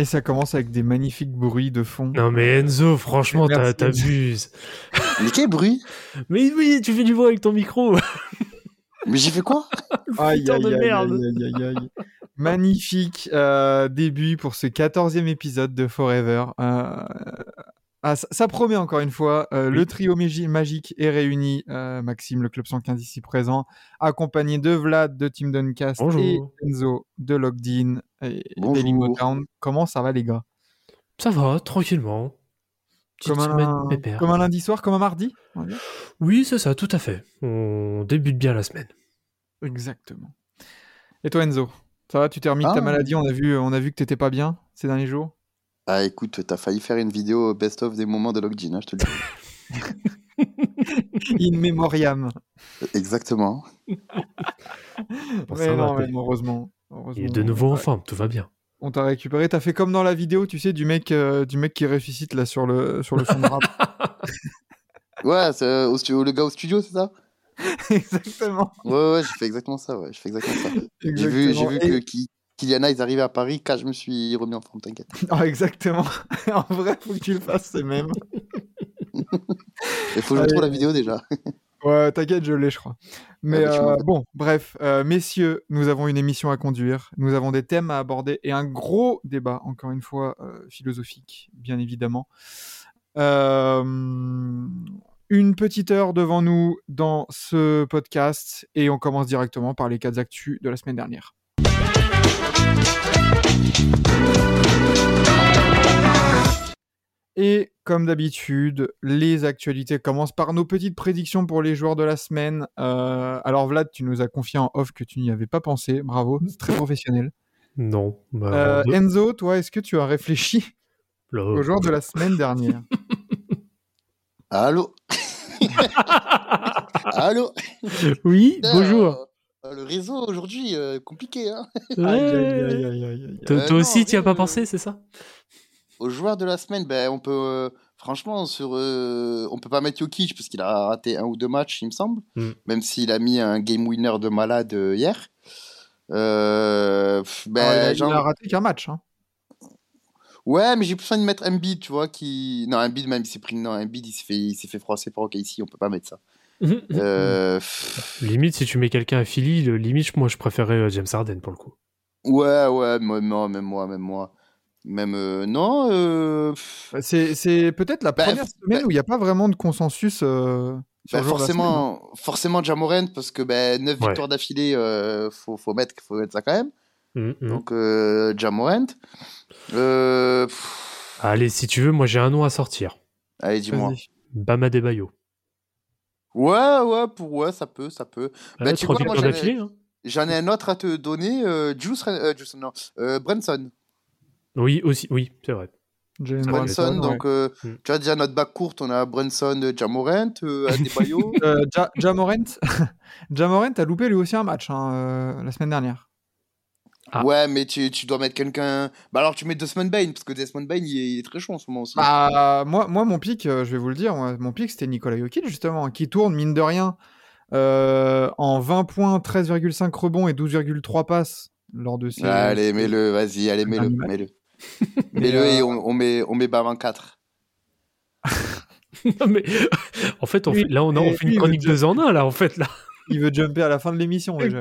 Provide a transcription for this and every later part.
Et ça commence avec des magnifiques bruits de fond. Non mais Enzo, franchement, t'abuses. Mais quel bruit? Mais oui, tu fais du bruit avec ton micro. Mais j'ai fait quoi? Aïe, aïe, de aïe, merde. aïe, aïe, aïe, aïe. Magnifique euh, début pour ce 14e épisode de Forever. Euh, ah, ça, ça promet encore une fois. euh, Le trio magi- magique est réuni. Euh, Maxime, le club 115 ici présent, accompagné de Vlad de Team Duncast Bonjour. et Enzo de Logged et Bonjour. Daily Motown. Comment ça va les gars? Ça va, tranquillement. Petite comme un, pépère. comme un lundi soir, comme un mardi Oui, c'est ça, tout à fait. On débute bien la semaine. Exactement. Et toi Enzo Ça va Tu t'es remis de ta Ah. maladie On a vu, on a vu que t'étais pas bien ces derniers jours? Ah écoute, t'as failli faire une vidéo best-of des moments de Lockjean, hein, je te le dis. In memoriam. Exactement. Bon, mais non, mais heureusement. Heureusement. Il est de nouveau en forme, tout va bien. On t'a récupéré. T'as fait comme dans la vidéo, tu sais, du mec, euh, du mec qui ressuscite là sur le, sur le fond de rap. Ouais, c'est euh, au stu- le gars au studio, c'est ça? Exactement. Ouais, ouais, j'ai fait exactement ça, ouais, j'ai fait exactement ça. J'ai vu, j'ai vu Et- que Ki- Kylian ils arrivaient à Paris, quand je me suis remis en forme, t'inquiète. Ah, exactement. en vrai, faut que tu le fasses, c'est même. Il faut que je retrouve la vidéo déjà. Ouais, t'inquiète, je l'ai, je crois. Mais bah, euh, bon, bref, euh, messieurs, nous avons une émission à conduire, nous avons des thèmes à aborder et un gros débat, encore une fois, euh, philosophique, bien évidemment. Une petite heure devant nous dans ce podcast et on commence directement par les quatre actus de la semaine dernière. Et comme d'habitude, les actualités commencent par nos petites prédictions pour les joueurs de la semaine. Euh, alors Vlad, tu nous as confié en off que tu n'y avais pas pensé. Bravo, c'est très professionnel. Non. bah, Euh, de- Enzo, toi, est-ce que tu as réfléchi là, aux joueurs de la semaine dernière? Allô? Allô? Oui, bonjour. euh, le réseau aujourd'hui, compliqué, hein Ouais. aïe, aïe, aïe. Toi non, aussi, tu as oui, pas pensé, c'est ça? Aux joueurs de la semaine, ben, on peut euh, franchement sur, euh, on peut pas mettre Jokic parce qu'il a raté un ou deux matchs, il me semble, Mm. même s'il a mis un game winner de malade euh, hier. Euh, pff, ben, Alors, il, a, il genre- a raté qu'un match. hein. Ouais, mais j'ai plus envie de mettre Embiid, tu vois, qui non Embiid même il s'est pris non Embiid il s'est fait il s'est fait froisser par OKC, on peut pas mettre ça. Euh, pff, Limite, si tu mets quelqu'un à Philly, le- limite, moi, je préférais euh, James Harden pour le coup. ouais, ouais, moi, moi, même moi, même moi, même euh, non. euh, pff, C'est c'est peut-être la Bah, première semaine bah- où il n'y a pas vraiment de consensus euh, semaine. forcément, forcément Jamorant parce que ben, 9 Ouais. victoires d'affilée, euh, faut, faut, mettre, faut mettre ça quand même. Mm, mm. Donc euh, Jamorant. Euh, Allez, si tu veux, moi, j'ai un nom à sortir. allez, dis-moi. Vas-y. Bama Debayo. Ouais, ouais, pour ouais, ça peut, ça peut. Bah, hein. J'en ai un autre à te donner. Euh, Juice, euh, Juice, non, euh, Brunson. Oui, aussi, oui, c'est vrai. Jalen Brunson, ouais. donc euh, Mm. tu vois déjà notre bac courte, on a Brunson, euh, Jamorant, euh, Adebayo. Euh, Ja- Jamorant, Jamorant a loupé lui aussi un match hein, euh, la semaine dernière. Ah. Ouais, mais tu, tu dois mettre quelqu'un. Bah alors tu mets Desmond Bain, parce que Desmond Bain il est, il est très chaud en ce moment aussi. Bah, moi, moi, mon pic, euh, je vais vous le dire, moi, mon pic, c'était Nikola Jokic, justement, qui tourne, mine de rien, euh, en 20 points, 13,5 rebonds et 12,3 passes lors de ces... allez, mets-le, vas-y, allez, mets-le, mets-le. Mais, Mets-le et euh, on, on met, on met Bam en 4. Non, mais en fait, on Oui, fait- là, on, a, on mais fait une chronique deux en un, là, en fait. Là. Il veut jumper à la fin de l'émission, déjà.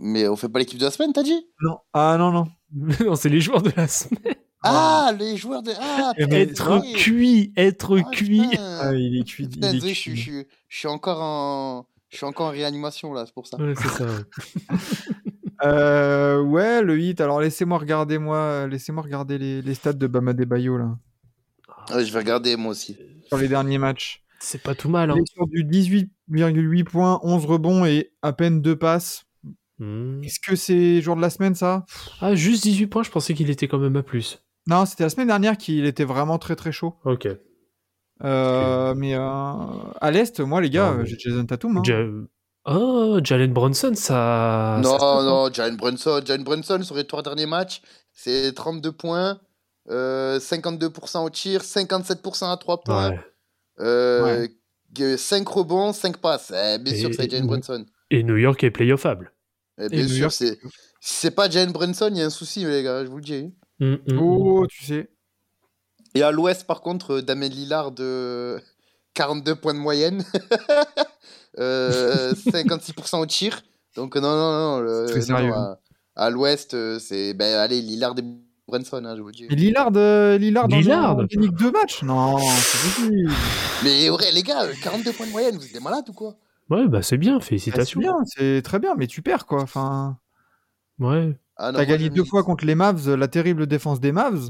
Mais on fait pas l'équipe de la semaine, t'as dit? Non. Ah, non, non. non, c'est les joueurs de la semaine. Ah, les joueurs de. Ah, Eh Être oui. cuit, être Ah, cuit. Ah, il est cuit. il est désolé, je, suis- cuit. je, suis- je suis encore en. Je suis encore en réanimation là, c'est pour ça. Ouais, c'est ça. ouais. Euh, ouais, le hit. Alors, laissez-moi regarder, moi, laissez-moi regarder les, les stats de Bama Bayo, là, Ouais, je vais regarder moi aussi. sur les derniers matchs. C'est pas tout mal. Hein. Il est sur du 18,8 points, 11 rebonds et à peine 2 passes. Hmm. Est-ce que c'est jour de la semaine, ça? Ah, juste 18 points, je pensais qu'il était quand même à plus. Non, c'était la semaine dernière qu'il était vraiment très très chaud. Ok. Euh, mais euh, à l'Est, moi, les gars, Ah, j'ai Jason Tatum. hein. Oh, Jalen Bronson, ça. non, ça non, Jalen Brunson. Jalen Brunson, sur les trois derniers matchs, c'est 32 points, euh, 52% au tir, 57% à 3 points, Ouais. euh, 5 rebonds, 5 passes. Eh, bien Et- sûr, c'est Jalen Brunson. Et New York est playoffable. Eh, bien sûr, c'est. C'est pas Jalen Brunson, il y a un souci, les gars, je vous le dis. Hmm, hmm, Oh, tu sais. Et à l'ouest, par contre, euh, Damien Lillard, de 42 points de moyenne, 56% au tir. Donc, non, non, non. le- Très non, sérieux, à à l'ouest, euh, c'est. Ben, allez, Lillard et Brunson, hein, je vous le dis. Et Lillard, euh, Lillard, dans Lillard. un unique deux matchs Non, c'est possible. Mais ouais, les gars, euh, 42 points de moyenne, vous êtes des malades ou quoi? Ouais, bah c'est bien, Bah, c'est félicitations. bien, c'est très bien, mais tu perds quoi. Enfin, Ouais. ah, t'as moi, gagné deux fois contre les Mavs, la terrible défense des Mavs.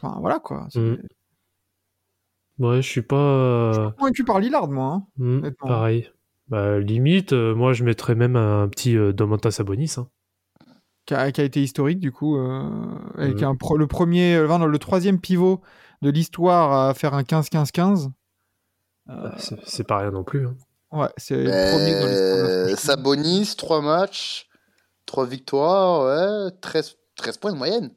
Enfin, voilà quoi. Mm. Ouais, je suis pas. Je suis euh, pas convaincu par Lillard, moi. hein. hmm, pareil. Bah, limite, euh, moi je mettrais même un petit euh, Domantas Sabonis. Hein. Qui, a, qui a été historique du coup, euh, avec un pro- le premier, enfin, le troisième pivot de l'histoire à faire un 15-15-15. Euh, Bah, c'est pas rien non plus. hein. ouais, c'est le premier dans l'histoire. Sabonis, 3 matchs, 3 victoires, ouais, 13, 13 points de moyenne.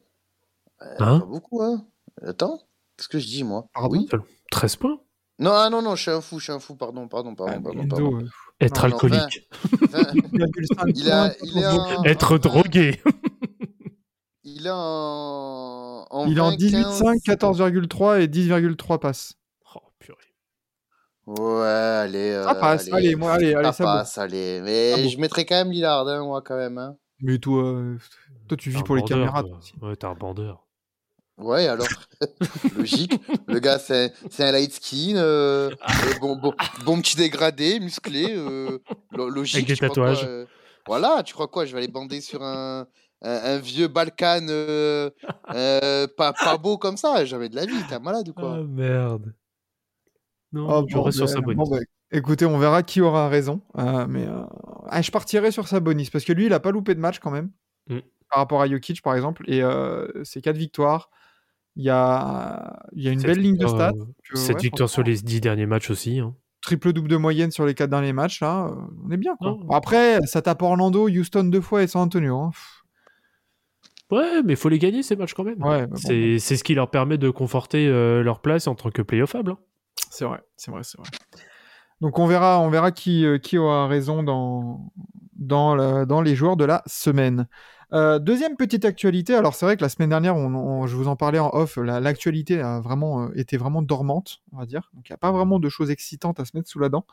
Hein pas beaucoup, hein. Attends, qu'est-ce que je dis, moi? Pardon? Oui 13 points Non, ah, non, non, je suis un fou, je suis un fou, pardon, pardon, Ah, pardon, pardon, pardon. Être Non, non, alcoolique. Vingt- 1,5 Il a- points, il est 14 en- Être drogué. Il est en. en Il est en 20, 18-5, 15. 14,3 et 10,3 passes. Oh, purée. Ouais, allez. Ça euh, passe, allez, moi, allez, allez, ça ça va. passe, allez. Mais Ah bon. je mettrais quand même Lillard, hein, moi, quand même. Hein. Mais toi, euh, toi tu vis pour les bandeur, caméras. toi. toi aussi. Ouais, t'es un bandeur. Ouais, alors, logique. Le gars, c'est c'est un light skin, euh, euh, bon, bon, bon petit dégradé, musclé, euh, lo- logique. Avec des quoi, tatouages. euh, voilà, tu crois quoi Je vais aller bander sur un, un, un vieux Balkan euh, euh, pas, pas beau comme ça Jamais de la vie, t'es un malade ou quoi? Ah merde. Non, Oh, je reste sur. Sabonis. Bon, bah, écoutez, on verra qui aura raison. euh, mais euh, ah, je partirai sur Sabonis parce que lui, il a pas loupé de match quand même. Mm. Par rapport à Jokic, par exemple. Et euh, c'est 4 victoires. Il y a, il y a une belle ligne de stats. euh, que, Cette ouais, victoire sur les 10 derniers matchs aussi. hein. Triple-double de moyenne sur les 4 derniers matchs, là. euh, on est bien, quoi. Non. Bon, après, ça tape Orlando, Houston deux fois et San Antonio. hein. Ouais, mais il faut les gagner ces matchs quand même. Ouais, bah c'est ce qui leur permet de conforter euh, leur place en tant que playoffable. hein. C'est vrai, c'est vrai, c'est vrai. Donc on verra, on verra qui, euh, qui aura raison dans, dans, la- dans les joueurs de la semaine. Euh, deuxième petite actualité, alors c'est vrai que la semaine dernière, on, on- je vous en parlais en off, la- l'actualité a vraiment euh, été vraiment dormante, on va dire. Donc il n'y a pas vraiment de choses excitantes à se mettre sous la dent.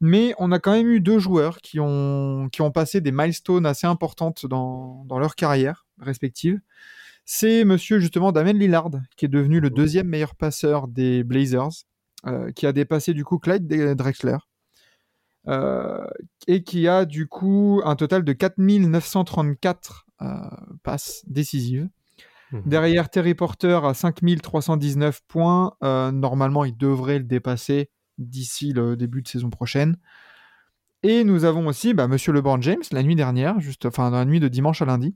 Mais on a quand même eu deux joueurs qui ont, qui ont passé des milestones assez importantes dans, dans leur carrière respective. C'est monsieur justement Damien Lillard, qui est devenu le deuxième meilleur passeur des Blazers, euh, qui a dépassé du coup Clyde Drexler, et qui a du coup un total de 4934 euh, passes décisives. Mhm. Derrière Terry Porter à 5319 points, euh, normalement il devrait le dépasser d'ici le début de saison prochaine. Et nous avons aussi bah, Monsieur LeBron James la nuit dernière, juste, enfin dans la nuit de dimanche à lundi,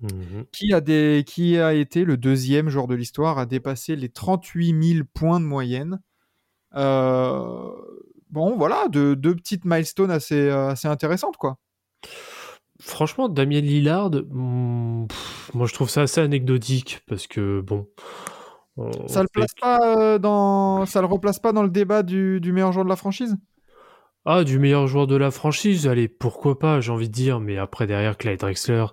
Mhm. qui a, des, qui a été le deuxième joueur de l'histoire à dépasser les 38 000 points de moyenne. Euh, bon, voilà, deux, deux petites milestones assez, euh, assez intéressantes, quoi. Franchement, Damien Lillard, hmm, pff, moi je trouve ça assez anecdotique parce que bon. on Ça le fait- place pas euh, dans, ça le replace pas dans le débat du, du meilleur joueur de la franchise? Ah, du meilleur joueur de la franchise, allez, pourquoi pas, j'ai envie de dire, mais après derrière, Clyde Drexler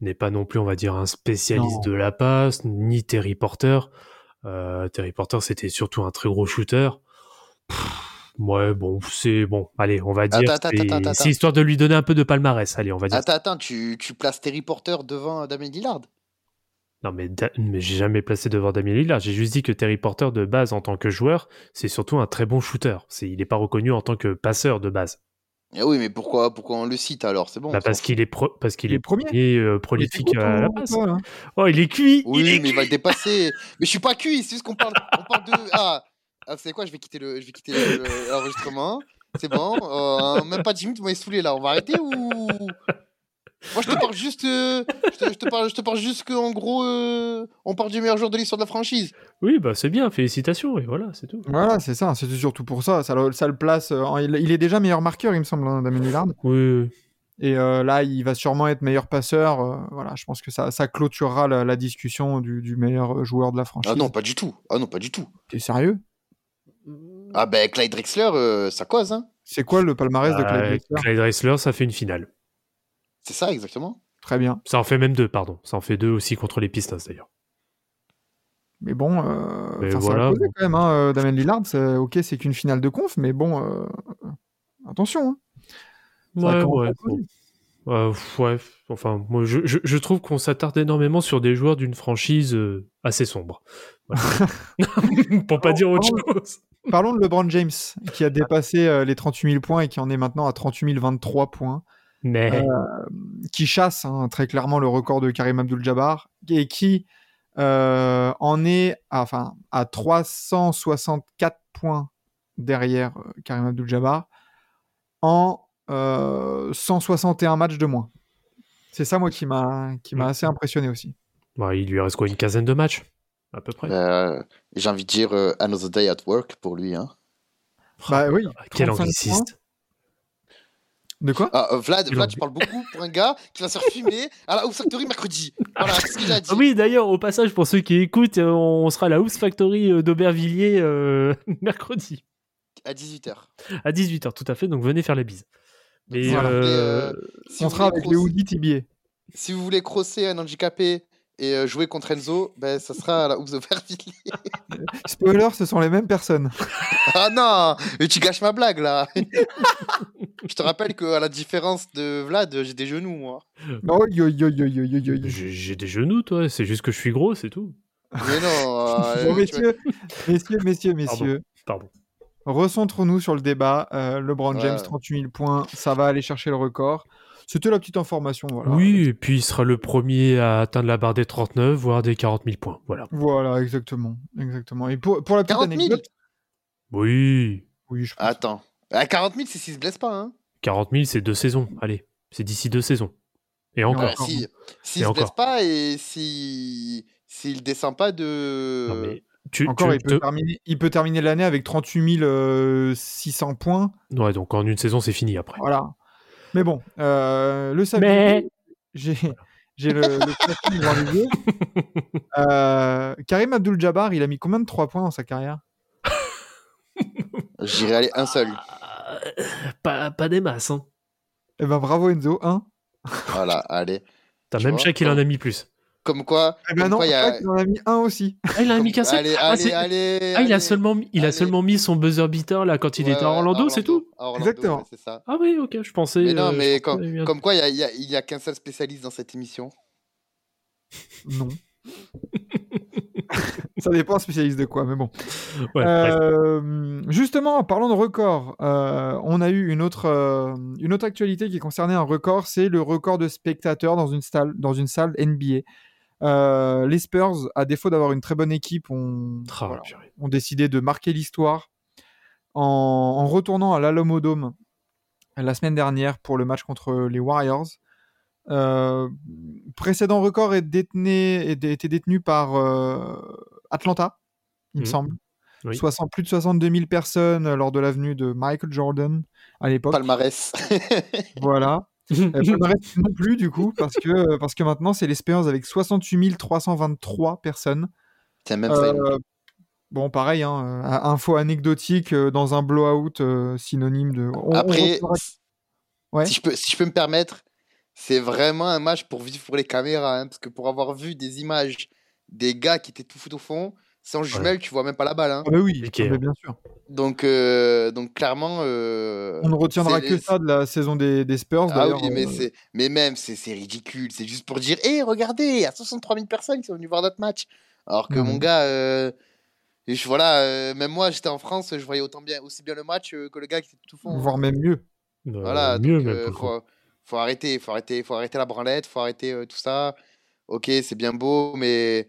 n'est pas non plus, on va dire, un spécialiste Non. de la passe, ni Terry Porter. Euh, Terry Porter, c'était surtout un très gros shooter. Pff, ouais, bon, c'est bon, allez, on va dire, Attends, attends, c'est- attends, attends, c'est histoire de lui donner un peu de palmarès, allez, on va dire. Attends, attends, tu, tu places Terry Porter devant Damien Lillard? Non, mais, Da- mais j'ai jamais placé devant Damien Lillard. J'ai juste dit que Terry Porter, de base, en tant que joueur, c'est surtout un très bon shooter. C'est, il n'est pas reconnu en tant que passeur de base. Eh oui, mais pourquoi, pourquoi on le cite alors? C'est bon. Bah, on parce qu'il est, pro- parce qu'il Il est est premier. premier euh, prolifique à la passe. hein. Oh, il est cuit Oui, il est mais il va le dépasser. mais je suis pas cuit, c'est juste qu'on parle, on parle de. Ah, ah vous savez quoi Je vais quitter le, je vais quitter le- le- l'enregistrement. C'est bon. euh, même pas 10 minutes, vous m'avez saoulé là. On va arrêter ou? Moi, je te parle juste. euh, je, te, je te parle, je te parle juste qu'en gros, euh, on parle du meilleur joueur de l'histoire de la franchise. Oui, bah c'est bien, félicitations, et voilà, c'est tout. Voilà, c'est ça. C'est surtout pour ça. Ça le, ça le place. euh, en- il, il est déjà meilleur marqueur, il me semble, hein, Damien Lillard. Oui, oui. Et euh, là, il va sûrement être meilleur passeur. euh, voilà, je pense que ça, ça clôturera la, la discussion du, du meilleur joueur de la franchise. Ah non, pas du tout. Ah non, pas du tout. T'es sérieux? Ah ben, Clyde Drexler, euh, ça cause, hein. C'est quoi le palmarès de Clyde Ah, Drexler? Clyde Drexler, ça fait une finale. C'est ça, exactement. Très bien. Ça en fait même deux, pardon. Ça en fait deux aussi contre les Pistons d'ailleurs. Mais bon, euh, Mais enfin, ça a causé bon. quand même, hein, euh, Damien Lillard. c'est- Ok, c'est qu'une finale de conf, mais bon, euh, attention. hein. Ouais, ouais. bon. Euh, ouais, enfin, moi, je, je, je trouve qu'on s'attarde énormément sur des joueurs d'une franchise euh, assez sombre. Voilà. Pour pas dire autre chose. Parlons de LeBron James, qui a dépassé euh, les 38 000 points et qui en est maintenant à 38 023 points, Mais qui chasse hein, très clairement le record de Karim Abdul-Jabbar et qui euh, en est à, enfin, à 364 points derrière euh, Karim Abdul-Jabbar en euh, 161 matchs de moins. C'est ça, moi, qui m'a Mm. assez impressionné aussi. bah, il lui reste quoi, une quinzaine de matchs? À peu près. Euh, J'ai envie de dire euh, Another Day at Work pour lui, hein. Bah oui, Ah, Quel 35 angliciste. De quoi? Ah, euh, Vlad, Vlad, tu parles beaucoup pour un gars qui va se faire fumer à la House Factory mercredi. Voilà, c'est ce qu'il a dit. Ah oui, d'ailleurs, au passage, pour ceux qui écoutent, euh, on sera à la House Factory euh, d'Aubervilliers euh, mercredi À 18h. à 18h, tout à fait. Donc venez faire la bise. Mais Voilà. euh, Si On vous sera voulez avec les hoodies TBA. Si vous voulez crosser un handicapé et euh, jouer contre Enzo, ben, ça sera à la House Aubervilliers. Spoiler, ce sont les mêmes personnes. Ah non Mais tu gâches ma blague là Je te rappelle qu'à la différence de Vlad, j'ai des genoux moi. Oh, yo, yo, yo, yo, yo, yo, yo. j'ai des genoux, toi. C'est juste que je suis gros, c'est tout. Mais non euh, Bon, messieurs, messieurs, messieurs, messieurs, Pardon. recentrons-nous sur le débat. Euh, LeBron Ouais. James, 38 000 points, ça va aller chercher le record. C'était la petite information. Voilà. Oui, et puis il sera le premier à atteindre la barre des 39, voire des 40 000 points. Voilà. Voilà, exactement. exactement. Et pour, pour la petite 40 000 anecdote. Oui. Oui, je pense. Attends. À 40 000, c'est s'il se blesse pas, hein 40 000, c'est deux saisons. Allez, c'est d'ici deux saisons. Et encore. Ouais, si, S'il Et se blesse pas et si s'il descend pas de... Non, mais tu, Encore, tu il, peut te- terminer, il peut terminer l'année avec 38 euh, 600 points. Ouais, donc en une saison, c'est fini après. Voilà. Mais bon, euh, le saviez Mais- J'ai j'ai le, le devant les yeux. Euh, Karim Abdul-Jabbar, il a mis combien de 3 points dans sa carrière? J'irai aller un seul. Euh, pas, pas des masses, hein. Eh ben bravo Enzo, 1. Voilà, allez. T'as Tu même vois, Shaq, il en a mis plus. Comme quoi... Eh ben comme non, quoi, il y a- il en a mis 1 aussi. Ah, il en a mis qu'un seul Allez, Ah, allez, c'est- allez, Ah, il a seulement, mis- il a allez. seulement mis son buzzer beater là quand il Ouais, était à Orlando, c'est tout Orlando, Exactement. ouais, c'est ça. Ah oui, ok, je pensais. Mais non, euh, mais comme, un- quoi, il y a, il y a- il y a qu'un seul spécialiste dans cette émission. Non. Ça dépend spécialiste de quoi, mais bon. Ouais. Euh, justement, en parlant de record, euh, on a eu une autre, euh, une autre actualité qui concernait un record, c'est le record de spectateurs dans une salle, dans une salle NBA. Euh, les Spurs, à défaut d'avoir une très bonne équipe, ont, voilà, ont décidé de marquer l'histoire en, en retournant à l'Alamo Dome la semaine dernière pour le match contre les Warriors. Euh, précédent record est détenu, est- était détenu par euh, Atlanta, il me Mhm. semble. Oui. 60, plus de 62 000 personnes lors de l'avenue de Michael Jordan à l'époque. Palmarès. Voilà. Euh, palmarès non plus du coup, parce que, parce que maintenant c'est les Spurs avec 68 323 personnes. Tiens, même Euh, bon, pareil, hein, euh, info anecdotique euh, dans un blowout euh, synonyme de. on- Après, Ouais. si, je peux, si je peux me permettre, c'est vraiment un match pour vivre pour les caméras. hein, parce que pour avoir vu des images des gars qui étaient tout foot au fond, sans jumelles, tu vois même pas la balle. hein. Ah bah oui, ah bah bien sûr. Donc, euh, donc clairement. euh, On ne retiendra que les- ça de la saison des, des Spurs. Ah d'ailleurs, oui, mais, euh, c'est, mais même, c'est, c'est ridicule. C'est juste pour dire, hé, regardez, il y a 63 000 personnes qui sont venues voir notre match. Alors que mon mais- gars, euh, et je, voilà, euh, même moi, j'étais en France, je voyais autant bien, aussi bien le match euh, que le gars qui était tout fond. voire même mieux. Euh, Voilà, mieux donc, même. euh, faut, faut arrêter, faut arrêter, faut arrêter la branlette, faut arrêter euh, tout ça. Ok, c'est bien beau, mais.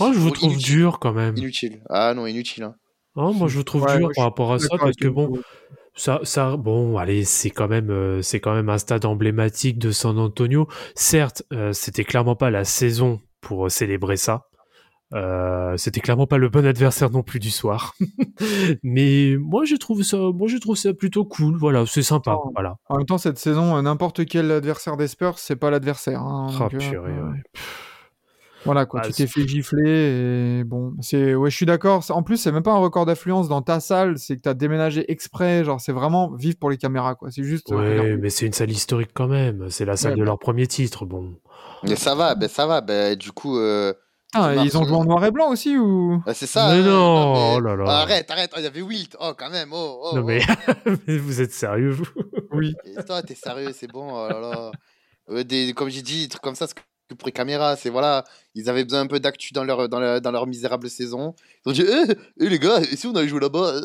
Oh, je vous trouve inutile, dur quand même. Inutile. Ah non, inutile. hein. Hein, moi, je le trouve Ouais, dur par rapport à ça parce que bon, ça, ça, bon, allez, c'est quand même, euh, c'est quand même un stade emblématique de San Antonio. Certes, euh, c'était clairement pas la saison pour euh, célébrer ça. Euh, c'était clairement pas le bon adversaire non plus du soir. Mais moi, je trouve ça, moi, je trouve ça plutôt cool. Voilà, c'est sympa. Oh. Voilà. En même temps, cette saison, euh, n'importe quel adversaire des Spurs, c'est pas l'adversaire. hein, Ah, euh, purée, euh, ouais. Voilà quoi, Ah, tu t'es fait gifler et bon, c'est ouais, je suis d'accord. En plus, c'est même pas un record d'affluence dans ta salle, c'est que t'as déménagé exprès, genre c'est vraiment vivre pour les caméras quoi. C'est juste. euh, Ouais, mais c'est une salle historique quand même. C'est la salle Ouais, de bah. leur premier titre. Bon. Mais ça va, ben ça va. Ben, du coup, euh, Marc, ils ont joué en noir et blanc aussi ou? Ben, c'est ça. Mais hein, non, mais- oh là là. Arrête, arrête. Oh, il y avait Wilt. Oh, quand même. Oh, oh, Non oh. mais, mais vous êtes sérieux vous? Oui. Et toi, t'es sérieux, c'est bon. Oh là là. Euh, des, comme j'ai dit, des trucs comme ça, c'est que pour les caméras, c'est voilà, ils avaient besoin un peu d'actu dans leur, dans, leur, dans leur misérable saison. Ils ont dit, eh, eh, les gars, et si on allait jouer là-bas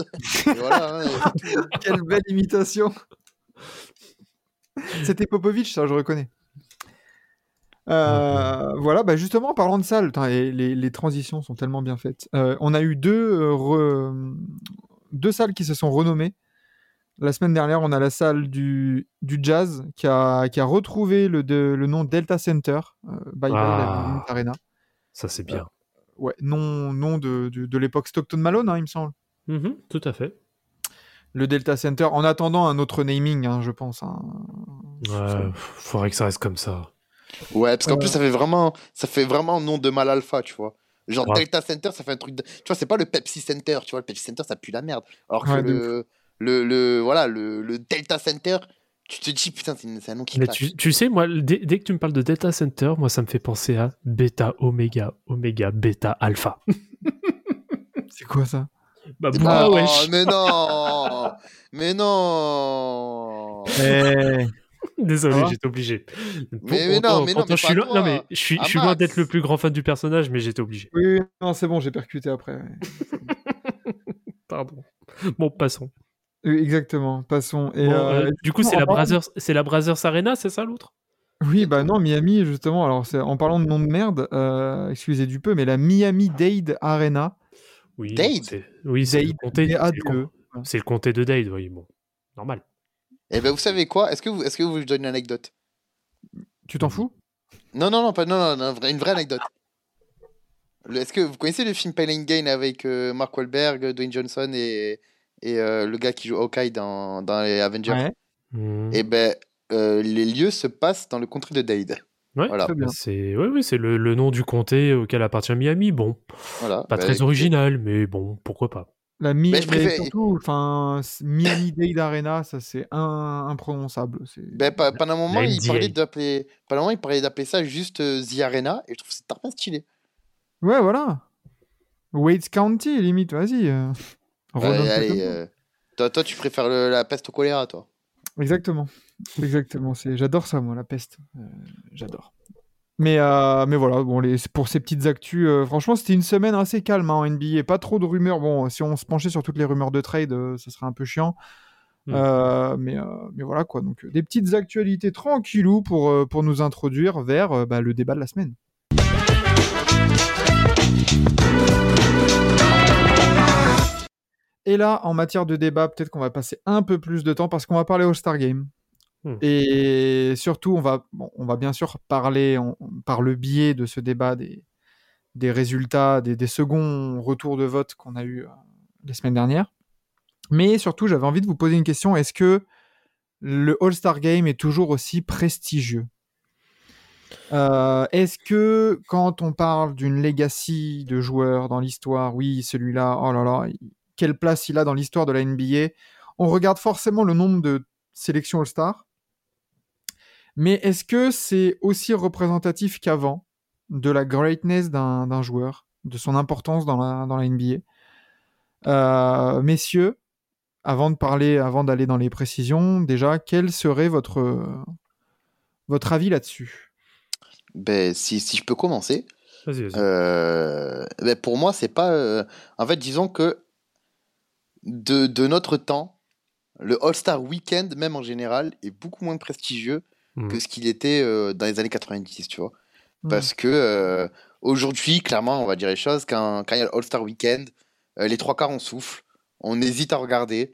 voilà, hein, c'est tout. Quelle belle imitation. C'était Popovic, ça, je reconnais. Euh, Voilà, bah justement, en parlant de salle, putain, les, les- les transitions sont tellement bien faites. Euh, on a eu deux, euh, re- deux salles qui se sont renommées. La semaine dernière, on a la salle du, du jazz qui a, qui a retrouvé le, de- le nom Delta Center. Euh, bye bye, la Ah. Arena. Ça c'est bien. Ouais, nom, nom de, de, de l'époque Stockton Malone, hein, il me semble. Mhm, tout à fait. Le Delta Center, en attendant un autre naming, hein, je pense. hein. Ouais, faudrait que ça reste comme ça. Ouais, parce qu'en Euh. plus, ça fait vraiment, ça fait vraiment nom de mal alpha, tu vois. Genre Ouais. Delta Center, ça fait un truc. De... Tu vois, c'est pas le Pepsi Center, tu vois. Le Pepsi Center, ça pue la merde. Alors que Ouais, le, le, le, voilà, le, le Delta Center, tu te dis, putain, c'est un nom qui Mais tu, tu sais, moi, dès, dès que tu me parles de Delta Center, moi, ça me fait penser à Beta, Oméga, Oméga, Beta, Alpha. C'est quoi ça? Bah, Oh, wesh. mais non Mais non Eh, Désolé, va j'étais obligé. mais non, mais non, mais je suis loin, mais je suis, je Ah, suis loin d'être le plus grand fan du personnage, mais j'étais obligé. Oui, non, c'est bon, j'ai percuté après. Pardon. Bon, passons. Exactement, passons. Et, Bon, euh, euh, du coup, c'est la c'est la Brazzers Arena, c'est ça l'autre? Oui, bah non, Miami, justement. Alors, en parlant de nom de merde, euh, excusez du peu, mais la Miami Dade Arena. Oui. Dade c'est- Oui, c'est le Dade, comté. C'est le, D-A-D-E. com- c'est le comté de Dade, oui, bon. Normal. Eh ben, vous savez quoi? Est-ce que vous, est-ce que vous je donne une anecdote? Tu t'en fous? Non, non, non, pas, non, non, une vraie anecdote. Est-ce que vous connaissez le film Pain and Gain avec euh, Mark Wahlberg, Dwayne Johnson et, et euh, le gars qui joue Hawkeye dans, dans les Avengers Ouais, Mhm. Eh ben, euh, les lieux se passent dans le comté de Dade. Ouais, voilà. très bien. C'est ouais, ouais, c'est le, le nom du comté auquel appartient Miami. Bon, Voilà. pas Bah, très original, mais bon, pourquoi pas. La Mi- Mais je mais préfère- surtout, enfin, Miami Dade Arena, ça c'est un... imprononçable. Ben, pa- pendant un moment, il parlait d'appeler, pendant un moment, il parlait d'appeler ça juste euh, The Arena, et je trouve que c'est tellement stylé. Ouais, voilà. Wade County, limite, vas-y. Euh, allez, euh, toi, toi, tu préfères le- la peste au choléra, toi. Exactement. Exactement. C'est... J'adore ça, moi, la peste. Euh, j'adore. Mais, euh, mais voilà, bon, les... pour ces petites actus, euh, franchement, c'était une semaine assez calme hein, en NBA. Pas trop de rumeurs. Bon, si on se penchait sur toutes les rumeurs de trade, euh, ça serait un peu chiant. Mm. Euh, mais, euh, mais voilà, quoi. Donc, euh, des petites actualités tranquillou pour, euh, pour nous introduire vers euh, bah, le débat de la semaine. Et là, en matière de débat, peut-être qu'on va passer un peu plus de temps parce qu'on va parler All-Star Game. Hmm. Et surtout, on va, bon, on va bien sûr parler par le biais de ce débat des, des résultats, des, des seconds retours de vote qu'on a eu euh, les semaines dernières. Mais surtout, j'avais envie de vous poser une question. Est-ce que le All-Star Game est toujours aussi prestigieux? Euh, Est-ce que quand on parle d'une legacy de joueurs dans l'histoire, oui, celui-là, oh là là, quelle place il a dans l'histoire de la NBA On regarde forcément le nombre de sélections All-Star. Mais est-ce que c'est aussi représentatif qu'avant de la greatness d'un d'un joueur, de son importance dans la, dans la NBA Euh, Messieurs, avant de parler, avant d'aller dans les précisions, déjà, quel serait votre, votre avis là-dessus? Ben, si, si je peux commencer, Vas-y, vas-y. euh, ben, pour moi, c'est pas. euh, En fait, disons que de, de notre temps, le All-Star Weekend, même en général, est beaucoup moins prestigieux Mm. que ce qu'il était euh, dans les années 90, tu vois. Hmm. Parce que euh, aujourd'hui, clairement, on va dire les choses, quand, quand il y a le All-Star Weekend, Euh, les trois quarts, on souffle, on hésite à regarder.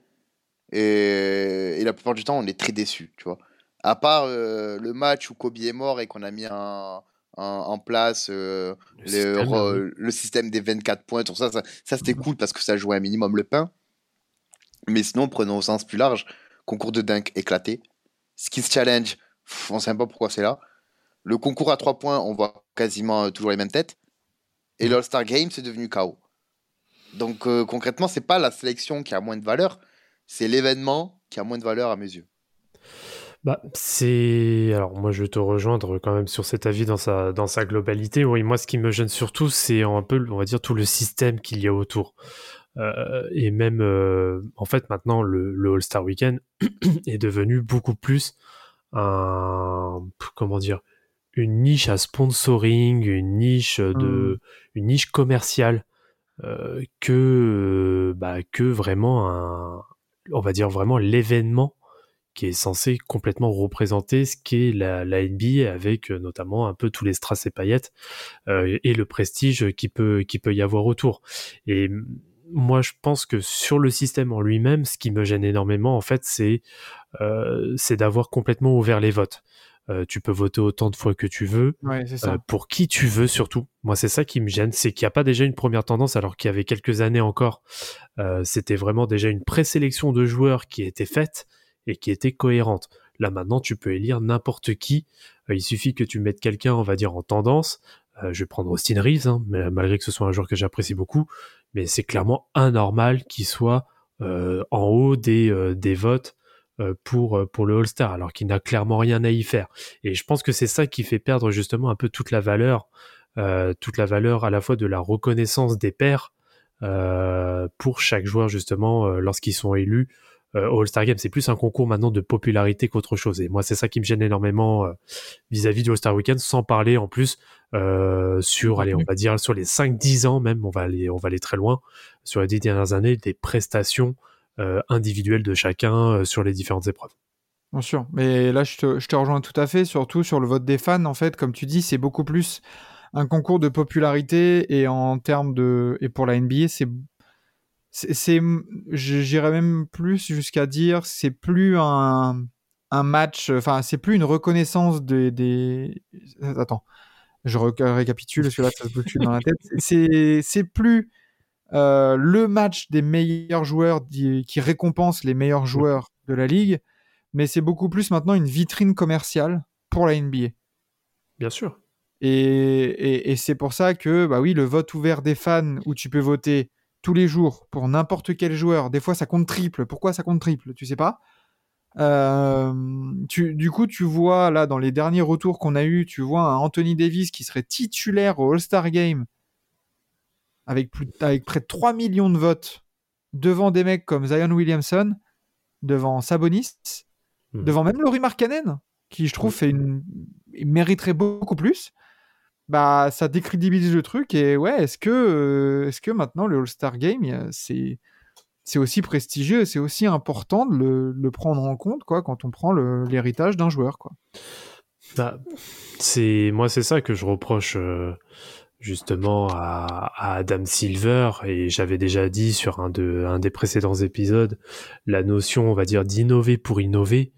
Et, et la plupart du temps, on est très déçu, tu vois. À part euh, le match où Kobe est mort et qu'on a mis un- un- en place euh, Le le, système, re- euh, le système des 24 points, tout ça, ça, ça, c'était cool parce que ça jouait un minimum le pain. Mais sinon, prenons au sens plus large, concours de dunk éclaté, Skills Challenge, pff, on sait même pas pourquoi c'est là. Le concours à 3 points, on voit quasiment euh, toujours les mêmes têtes. Et l'All-Star Game, c'est devenu chaos. Donc euh, concrètement, c'est pas la sélection qui a moins de valeur, c'est l'événement qui a moins de valeur à mes yeux. Bah, c'est. Alors, moi, je vais te rejoindre quand même sur cet avis dans sa, dans sa globalité. Oui, moi, ce qui me gêne surtout, c'est un peu, on va dire, tout le système qu'il y a autour. Euh, et même, euh, en fait, maintenant, le, le All-Star Weekend est devenu beaucoup plus un. Comment dire Une niche à sponsoring, une niche de. Une niche commerciale. euh, que, bah, que vraiment un. On va dire vraiment l'événement qui est censé complètement représenter ce qu'est la, la NBA avec notamment un peu tous les strass et paillettes euh, et le prestige qui peut, qui peut y avoir autour. Et moi, je pense que sur le système en lui-même, ce qui me gêne énormément, en fait, c'est euh, d'avoir complètement ouvert les votes. Euh, tu peux voter autant de fois que tu veux, Ouais, c'est ça. euh, pour qui tu veux surtout. Moi, c'est ça qui me gêne, c'est qu'il n'y a pas déjà une première tendance, alors qu'il y avait quelques années encore, c'était vraiment déjà une présélection de joueurs qui était faite et qui était cohérente. Là, maintenant, tu peux élire n'importe qui. Il suffit que tu mettes quelqu'un, on va dire, en tendance. Je vais prendre Austin Reeves, hein, mais, malgré que ce soit un joueur que j'apprécie beaucoup, mais c'est clairement anormal qu'il soit euh, en haut des, euh, votes euh, pour, pour le All-Star, alors qu'il n'a clairement rien à y faire. Et je pense que c'est ça qui fait perdre justement un peu toute la valeur, toute la valeur à la fois de la reconnaissance des pairs pour chaque joueur justement lorsqu'ils sont élus euh, au All-Star Game. C'est plus un concours maintenant de popularité qu'autre chose. Et moi, c'est ça qui me gêne énormément euh, vis-à-vis du All-Star Weekend, sans parler en plus euh, sur, allez, on va dire sur les 5-10 ans même, on va aller, on va aller très loin, sur les 10 dernières années, des prestations euh, individuelles de chacun sur les différentes épreuves. Bien sûr, mais là je te, je te rejoins tout à fait, surtout sur le vote des fans. En fait, comme tu dis, c'est beaucoup plus un concours de popularité et en termes de et pour la NBA, c'est c'est j'irais même plus jusqu'à dire c'est plus un un match, enfin c'est plus une reconnaissance des des attends, je récapitule parce que là ça se bouscule dans la tête. C'est c'est plus euh, le match des meilleurs joueurs qui récompense les meilleurs joueurs de la ligue, mais c'est beaucoup plus maintenant une vitrine commerciale pour la NBA. Bien sûr. Et, et- et c'est pour ça que, bah oui, le vote ouvert des fans où tu peux voter tous les jours pour n'importe quel joueur, des fois ça compte triple. Pourquoi ça compte triple Tu sais pas? Euh, tu, Du coup, tu vois là dans les derniers retours qu'on a eu, tu vois un Anthony Davis qui serait titulaire au All-Star Game avec, plus, avec près de 3 millions de votes devant des mecs comme Zion Williamson, devant Sabonis, Mhm. devant même Laurie Markkanen, qui je trouve fait une... mériterait beaucoup plus. Bah, ça décrédibilise le truc et ouais, est-ce que, euh, est-ce que maintenant le All-Star Game, c'est aussi prestigieux, c'est aussi important de le, prendre en compte quoi quand on prend l'héritage d'un joueur quoi? Bah, c'est moi, c'est ça que je reproche euh, justement à, à Adam Silver et j'avais déjà dit sur un de un des précédents épisodes la notion, on va dire, d'innover pour innover.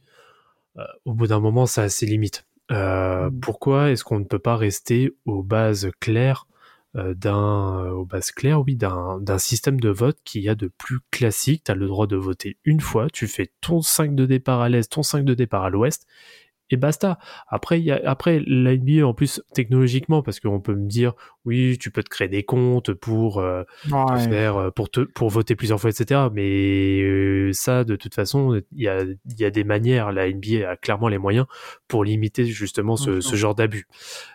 euh, au bout d'un moment, ça a ses limites. Euh, Mm. Pourquoi est-ce qu'on ne peut pas rester aux bases claires euh, d'un aux bases claires, oui, d'un d'un système de vote qui y a de plus classique? Tu as le droit de voter une fois, tu fais ton 5 de départ à l'est, ton 5 de départ à l'ouest, et basta. Après, il y a, après la NBA, en plus, technologiquement, parce qu'on peut me dire, oui, tu peux te créer des comptes pour, euh, Ouais. faire, euh, pour, te, pour voter plusieurs fois, etc. Mais euh, ça, de toute façon, il y a, il y a des manières. La NBA a clairement les moyens pour limiter justement ce, ce genre d'abus.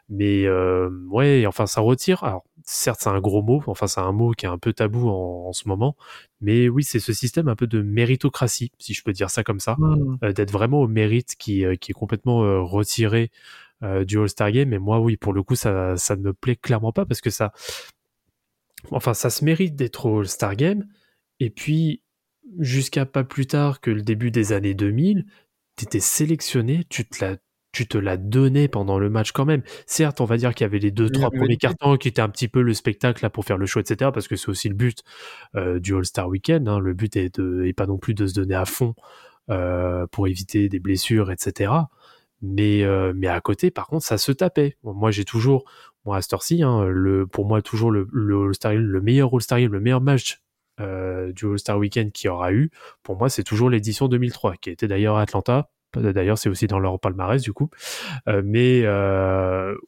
Mais euh, ouais, enfin, ça retire. Alors, certes, c'est un gros mot. Enfin, c'est un mot qui est un peu tabou en, en ce moment. Mais oui, c'est ce système un peu de méritocratie, si je peux dire ça comme ça Mm. euh, d'être vraiment au mérite qui, euh, qui est complètement retiré euh, du All-Star Game. Et moi, oui, pour le coup, ça, ça ne me plaît clairement pas parce que ça. Enfin, ça se mérite d'être au All-Star Game. Et puis, jusqu'à pas plus tard que le début des années 2000, tu étais sélectionné, tu te la. tu te la donnais pendant le match quand même. Certes, on va dire qu'il y avait les deux, Oui, trois mais premiers cartons qui étaient un petit peu le spectacle là pour faire le show, etc. Parce que c'est aussi le but euh, du All-Star Weekend. hein. Le but est, de, pas non plus de se donner à fond euh, pour éviter des blessures, etc. Mais, euh, mais à côté, par contre, ça se tapait. Moi, j'ai toujours, moi, à cette heure-ci, hein, pour moi, toujours le, Game, le meilleur All-Star le meilleur match euh, du All-Star Weekend qu'il aura eu, pour moi, c'est toujours l'édition 2003, qui était d'ailleurs à Atlanta. D'ailleurs, c'est aussi dans leur palmarès, du coup. Euh, mais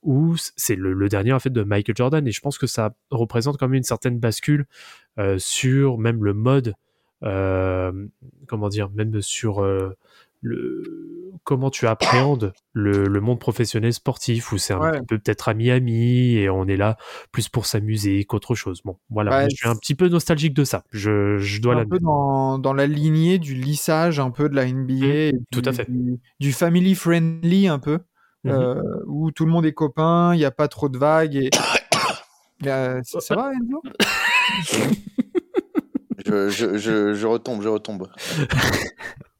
où c'est le, le dernier, en fait, de Michael Jordan. Et je pense que ça représente quand même une certaine bascule sur même le mode, comment dire, même sur le, comment tu appréhendes le, le monde professionnel sportif, où c'est un Ouais. peu peut-être à Miami et on est là plus pour s'amuser qu'autre chose. Bon, voilà, Ouais, je suis un petit peu nostalgique de ça. Je, je dois un l'admettre. peu dans, dans la lignée du lissage un peu de la NBA, et Mmh, tout du, à fait. du, du family friendly un peu, Mhm. euh, où tout le monde est copain, il n'y a pas trop de vagues. Et... Euh, ça, ça va, Enzo? Je, je, je, je retombe, je retombe.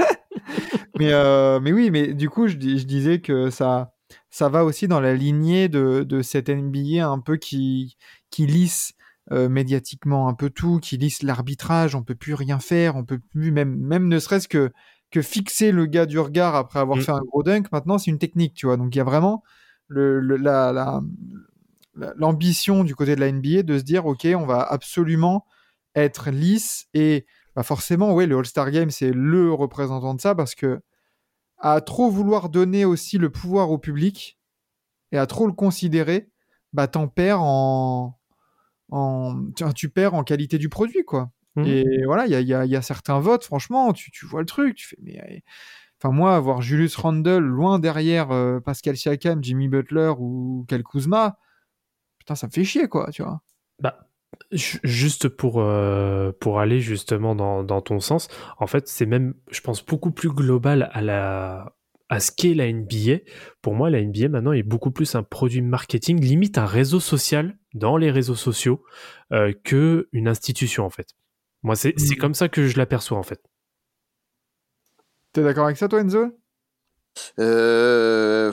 mais, euh, mais oui, mais du coup, je, dis- je disais que ça, ça va aussi dans la lignée de, de cette NBA un peu qui, qui lisse euh, médiatiquement un peu tout, qui lisse l'arbitrage, on peut plus rien faire, on peut plus même, même ne serait-ce que, que fixer le gars du regard après avoir Mm. fait un gros dunk. Maintenant, c'est une technique, tu vois. Donc il y a vraiment le, le- la, la- la- l'ambition du côté de la NBA de se dire, ok, on va absolument être lisse et bah forcément, ouais, le All-Star Game, c'est le représentant de ça parce que à trop vouloir donner aussi le pouvoir au public et à trop le considérer, bah t'en perds en, en tu, tu perds en qualité du produit, quoi. Mhm. Et voilà, il y a, y a- y a certains votes, franchement, tu, tu vois le truc, tu fais, mais. euh, Enfin, moi, avoir Julius Randle loin derrière euh, Pascal Siakam, Jimmy Butler ou Kel Kuzma, putain, ça me fait chier, quoi, tu vois. Bah, juste pour, euh, pour aller justement dans, dans ton sens, en fait, c'est même, je pense, beaucoup plus global à, la, à ce qu'est la NBA. Pour moi, la NBA maintenant est beaucoup plus un produit marketing, limite un réseau social dans les réseaux sociaux, euh, que une institution, en fait. Moi, c'est c'est Mhm. comme ça que je l'aperçois, en fait. T'es d'accord avec ça, toi, Enzo? Euh,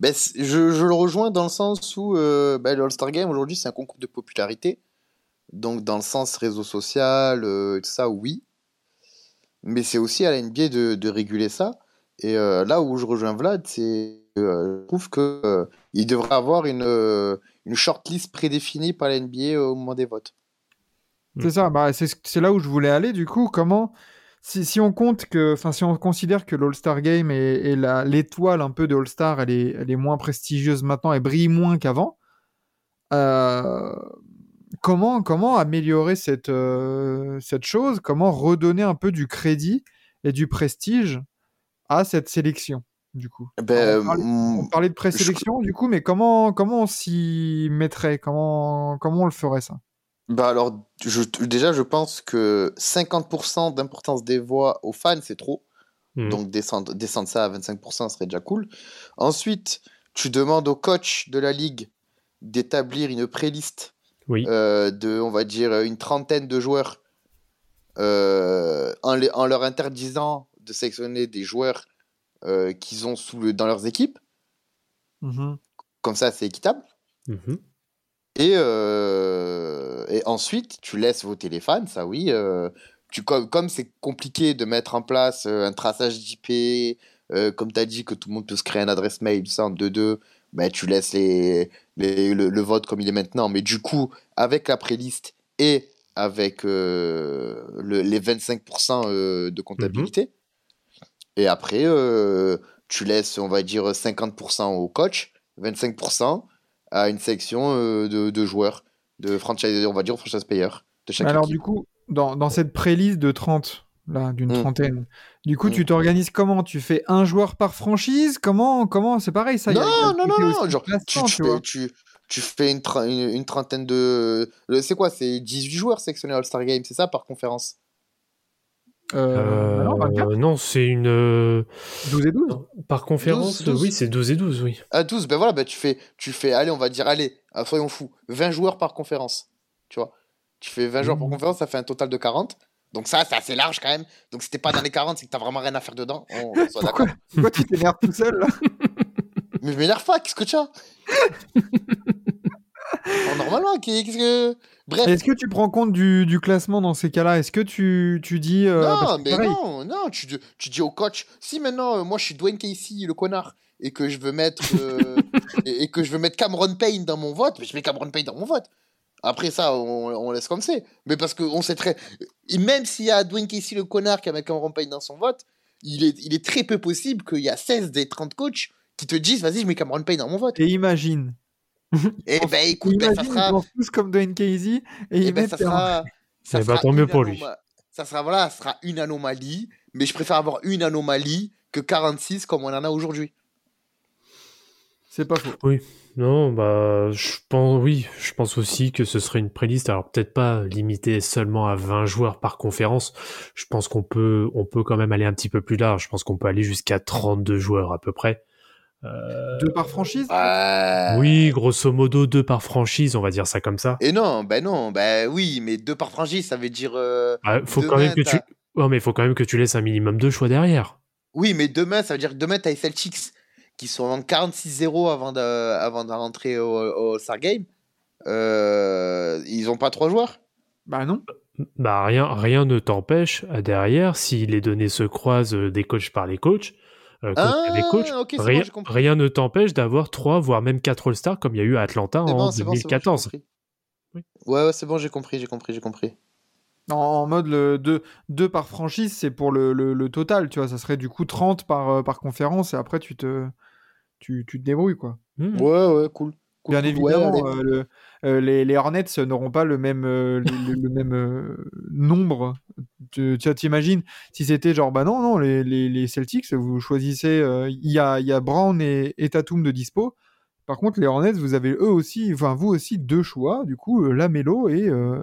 ben, je, je le rejoins dans le sens où euh, ben, le All-Star Game aujourd'hui c'est un concours de popularité. Donc dans le sens réseau social, euh, tout ça, oui. Mais c'est aussi à la NBA de, de réguler ça. Et euh, là où je rejoins Vlad, c'est euh, je trouve que euh, il devrait avoir une, une shortlist prédéfinie par la NBA au moment des votes. C'est ça, bah, c'est là où je voulais aller, du coup, comment. Si, si on compte que, enfin, si on considère que l'All-Star Game la- l'étoile un peu de All-Star, elle est, elle est moins prestigieuse maintenant, elle brille moins qu'avant. euh, comment, comment améliorer cette, euh, cette chose? Comment redonner un peu du crédit et du prestige à cette sélection, du coup? Ben, on, parlait, mm, on parlait de présélection, du coup, mais comment, comment on s'y mettrait? Comment, comment on le ferait, ça? Bah alors, je, déjà, je pense que 50% d'importance des voix aux fans, c'est trop. Mhm. Donc, descendre, descendre ça à 25% serait déjà cool. Ensuite, tu demandes au coach de la ligue d'établir une pré-liste Oui. euh, de, on va dire, une trentaine de joueurs euh, en, les- en leur interdisant de sélectionner des joueurs euh, qu'ils ont sous le, dans leurs équipes. Mhm. Comme ça, c'est équitable. Mhm. Et, et ensuite, tu laisses voter les fans, ça oui. euh, tu, comme c'est compliqué de mettre en place euh, un traçage d'IP, euh, comme tu as dit que tout le monde peut se créer une adresse mail, ça en 2-2, ben, tu laisses les, les- le, le vote comme il est maintenant. Mais du coup, avec la préliste et avec euh, le- les 25% euh, de comptabilité, et après, euh, tu laisses, on va dire, 50% au coach, 25% à une section de, de joueurs, de franchise, on va dire franchise player de chaque Alors, équipe. du coup, dans, dans cette pré-liste de 30, là, d'une Mm. trentaine, du coup, Mm. tu t'organises comment? Tu fais un joueur par franchise? Comment comment? C'est pareil, ça y a- non, non, non, genre, tu, tu tu fais, vois. tu, tu fais une, tra- une, une trentaine de. C'est quoi? C'est 18 joueurs sélectionnés All-Star Game, c'est ça par conférence? Euh, bah non, 24, Euh, non, c'est une. euh, 12 et 12. non, Par conférence, 12, 12. oui, c'est 12 et 12, oui. À 12, ben voilà, ben tu fais, tu fais, allez, on va dire, allez, ah, soyons fous, 20 joueurs par conférence. Tu vois Tu fais 20 joueurs par Mhm. conférence, ça fait un total de 40. Donc ça, c'est assez large quand même. Donc si t'es pas dans les 40, c'est que t'as vraiment rien à faire dedans. On, on soit Pourquoi, pourquoi tu t'énerves tout seul là? Mais je m'énerve pas, qu'est-ce que tu as? Normalement, qu'est-ce que. Bref. Est-ce que tu prends compte du, du classement dans ces cas-là? Est-ce que tu, tu dis. euh, non, que mais pareil, non, non, tu, tu dis au coach, si maintenant euh, moi je suis Dwayne Casey, le connard, et que je veux mettre euh, et, et que je veux mettre Cameron Payne dans mon vote, mais je mets Cameron Payne dans mon vote. Après ça, on, on laisse comme c'est. Mais parce qu'on sait très. Et même s'il y a Dwayne Casey, le connard, qui a mis Cameron Payne dans son vote, il est, il est très peu possible qu'il y a 16 des 30 coachs qui te disent vas-y, je mets Cameron Payne dans mon vote. Et imagine. Et ben écoute, ben, ça imagine, sera. ils tous comme Dwayne Casey et Eh ils mettent ça sera, ça Eh ben, sera tant mieux une pour lui. Ça sera, voilà, ça sera une anomalie, mais je préfère avoir une anomalie que 46 comme on en a aujourd'hui. C'est pas faux. Non, bah, je pense, oui, je pense aussi que ce serait une playlist. Alors peut-être pas limitée seulement à 20 joueurs par conférence. Je pense qu'on peut, on peut quand même aller un petit peu plus large. Je pense qu'on peut aller jusqu'à 32 joueurs à peu près. Euh, Deux par franchise oui, grosso modo deux par franchise, on va dire ça comme ça. Et non, ben non, ben oui, mais deux par franchise, ça veut dire. euh, Ah, faut quand même que tu, ouais, mais faut quand même que tu laisses un minimum de choix derrière. Oui, mais demain, ça veut dire que demain, t'as les Celtics qui sont en 46-0 avant de, avant de rentrer au, au Star Game. Euh, ils ont pas trois joueurs? Bah non. Bah rien, rien ne t'empêche derrière si les données se croisent euh, des coachs par les coachs, euh, coach Ah, bon, rien, ne t'empêche d'avoir trois voire même quatre All-Stars comme il y a eu à Atlanta en bon, c'est bon, c'est bon, j'ai 2014. compris. Oui. Ouais, ouais, c'est bon, j'ai compris, j'ai compris, j'ai compris. En, en mode le deux, deux par franchise, c'est pour le, le, le total, tu vois. Ça serait du coup 30 par, euh, par conférence et après tu te, tu, tu te débrouilles, quoi. Hmm. Ouais, ouais, cool. Cool, Bien cool, évidemment, euh, le- euh, les, les Hornets n'auront pas le même, euh, le, le- le même euh, nombre. Tu t'imagines si c'était genre, bah non, non, les, les, les Celtics, vous choisissez, euh, il y, a, il y a Brown et, et Tatum de dispo. Par contre, les Hornets, vous avez eux aussi, enfin vous aussi, deux choix, du coup, Lamelo et euh,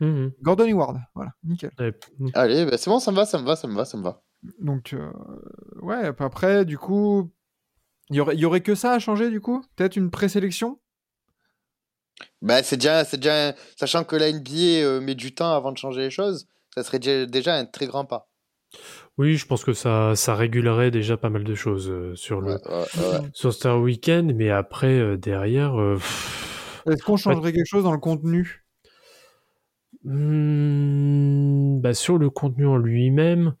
Hmm. Gordon Hayward. Voilà, nickel. Hmm. Allez, bah, c'est bon, ça me va, ça me va, ça me va, ça me va. Donc, euh, ouais, après, du coup, il y aurait, il y aurait que ça à changer, du coup? Peut-être une présélection? Bah, c'est déjà, c'est déjà, sachant que la NBA euh, met du temps avant de changer les choses, ça serait déjà, déjà un très grand pas. Oui, je pense que ça, ça régulerait déjà pas mal de choses euh, sur le Ouais, ouais, ouais. sur Star Weekend, mais après euh, derrière. euh, Est-ce qu'on changerait quelque chose dans le contenu? Hmm, bah, sur le contenu en lui-même,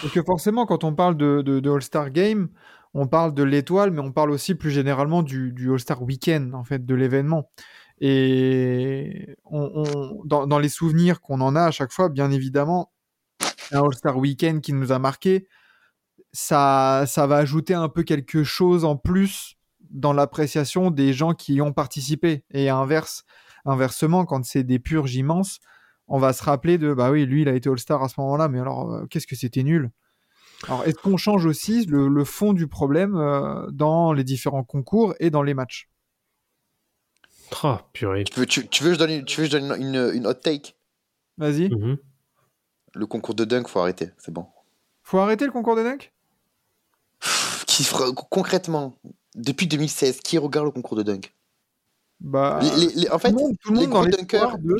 Parce que forcément, quand on parle de, de, de All-Star Game, on parle de l'étoile, mais on parle aussi plus généralement du, All-Star Weekend, en fait, de l'événement. Et dans les souvenirs qu'on en a à chaque fois, bien évidemment, un All-Star Weekend qui nous a marqué, ça, ça va ajouter un peu quelque chose en plus dans l'appréciation des gens qui y ont participé. Et inverse, inversement, quand c'est des purges immenses, on va se rappeler de bah oui, lui il a été All-Star à ce moment-là, mais alors euh, qu'est-ce que c'était nul. Alors est-ce qu'on change aussi le, le fond du problème euh, dans les différents concours et dans les matchs? Ah, purée. Tu veux, tu, tu veux que je donne, une, tu veux que je donne une, une, hot take? Vas-y. Mhm. Le concours de dunk, faut arrêter, c'est bon. Faut arrêter le concours de dunk? Qui concrètement, depuis 2016, qui regarde le concours de dunk? Bah, Les- les- les- En fait, tout le monde, tout le les monde gros dunkers, de...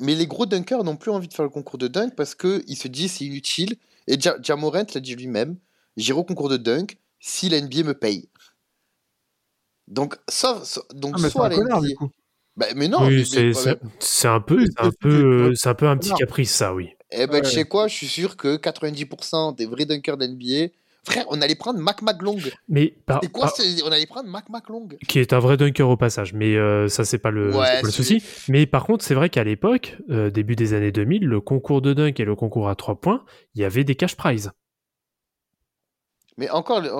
mais les gros dunkers n'ont plus envie de faire le concours de dunk parce qu'ils se disent c'est inutile. Et Ja- Jamorant l'a dit lui-même j'irai au concours de dunk si la NBA me paye. Donc, donc Ah, mais soit la connard, NBA. Bah, mais non, oui, c'est un peu, un peu, c'est un peu un petit Non. caprice, ça, oui. Eh ben, Ouais. tu sais quoi, je suis sûr que 90% des vrais dunkers d'NBA, frère, on allait prendre Mac McLong. Mais quoi, on allait prendre Mac McLong. qui est un vrai dunker au passage, mais euh, ça c'est pas le, Ouais, c'est pas le celui- souci. Mais par contre, c'est vrai qu'à l'époque, euh, début des années 2000, le concours de dunk et le concours à 3 points, il y avait des cash prizes. Mais encore, là,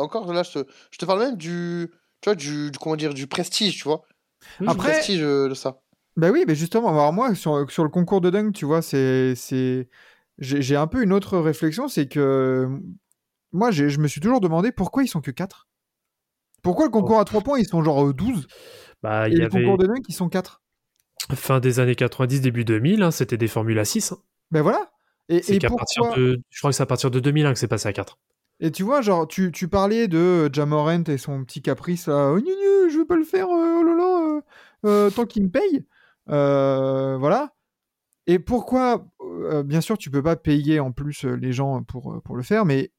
encore, là je, te, je te parle même du, tu vois, du, du- comment dire, du prestige, tu vois. Du Après- prestige euh, de ça. Bah oui, mais justement, alors moi, sur, sur le concours de dunk, tu vois, c'est. j'ai un peu une autre réflexion, c'est que moi, je me suis toujours demandé pourquoi ils sont que 4 Pourquoi le concours à 3 points, ils sont genre euh, 12 Bah, Et il y le avait concours de dunk, ils sont 4 fin des années 90, début 2000, hein, c'était des Formule à 6. hein. Ben voilà Et, C'est et qu'à pourquoi... partir de, je crois que c'est à partir de 2001 que c'est passé à 4. Et tu vois, genre, tu, tu parlais de Jamorant et son petit caprice oh, gna, gna, je veux pas le faire, euh, oh là là, euh, euh, tant qu'il me paye. Euh, voilà. Et pourquoi, euh, bien sûr, tu peux pas payer en plus euh, les gens pour, euh, pour le faire, mais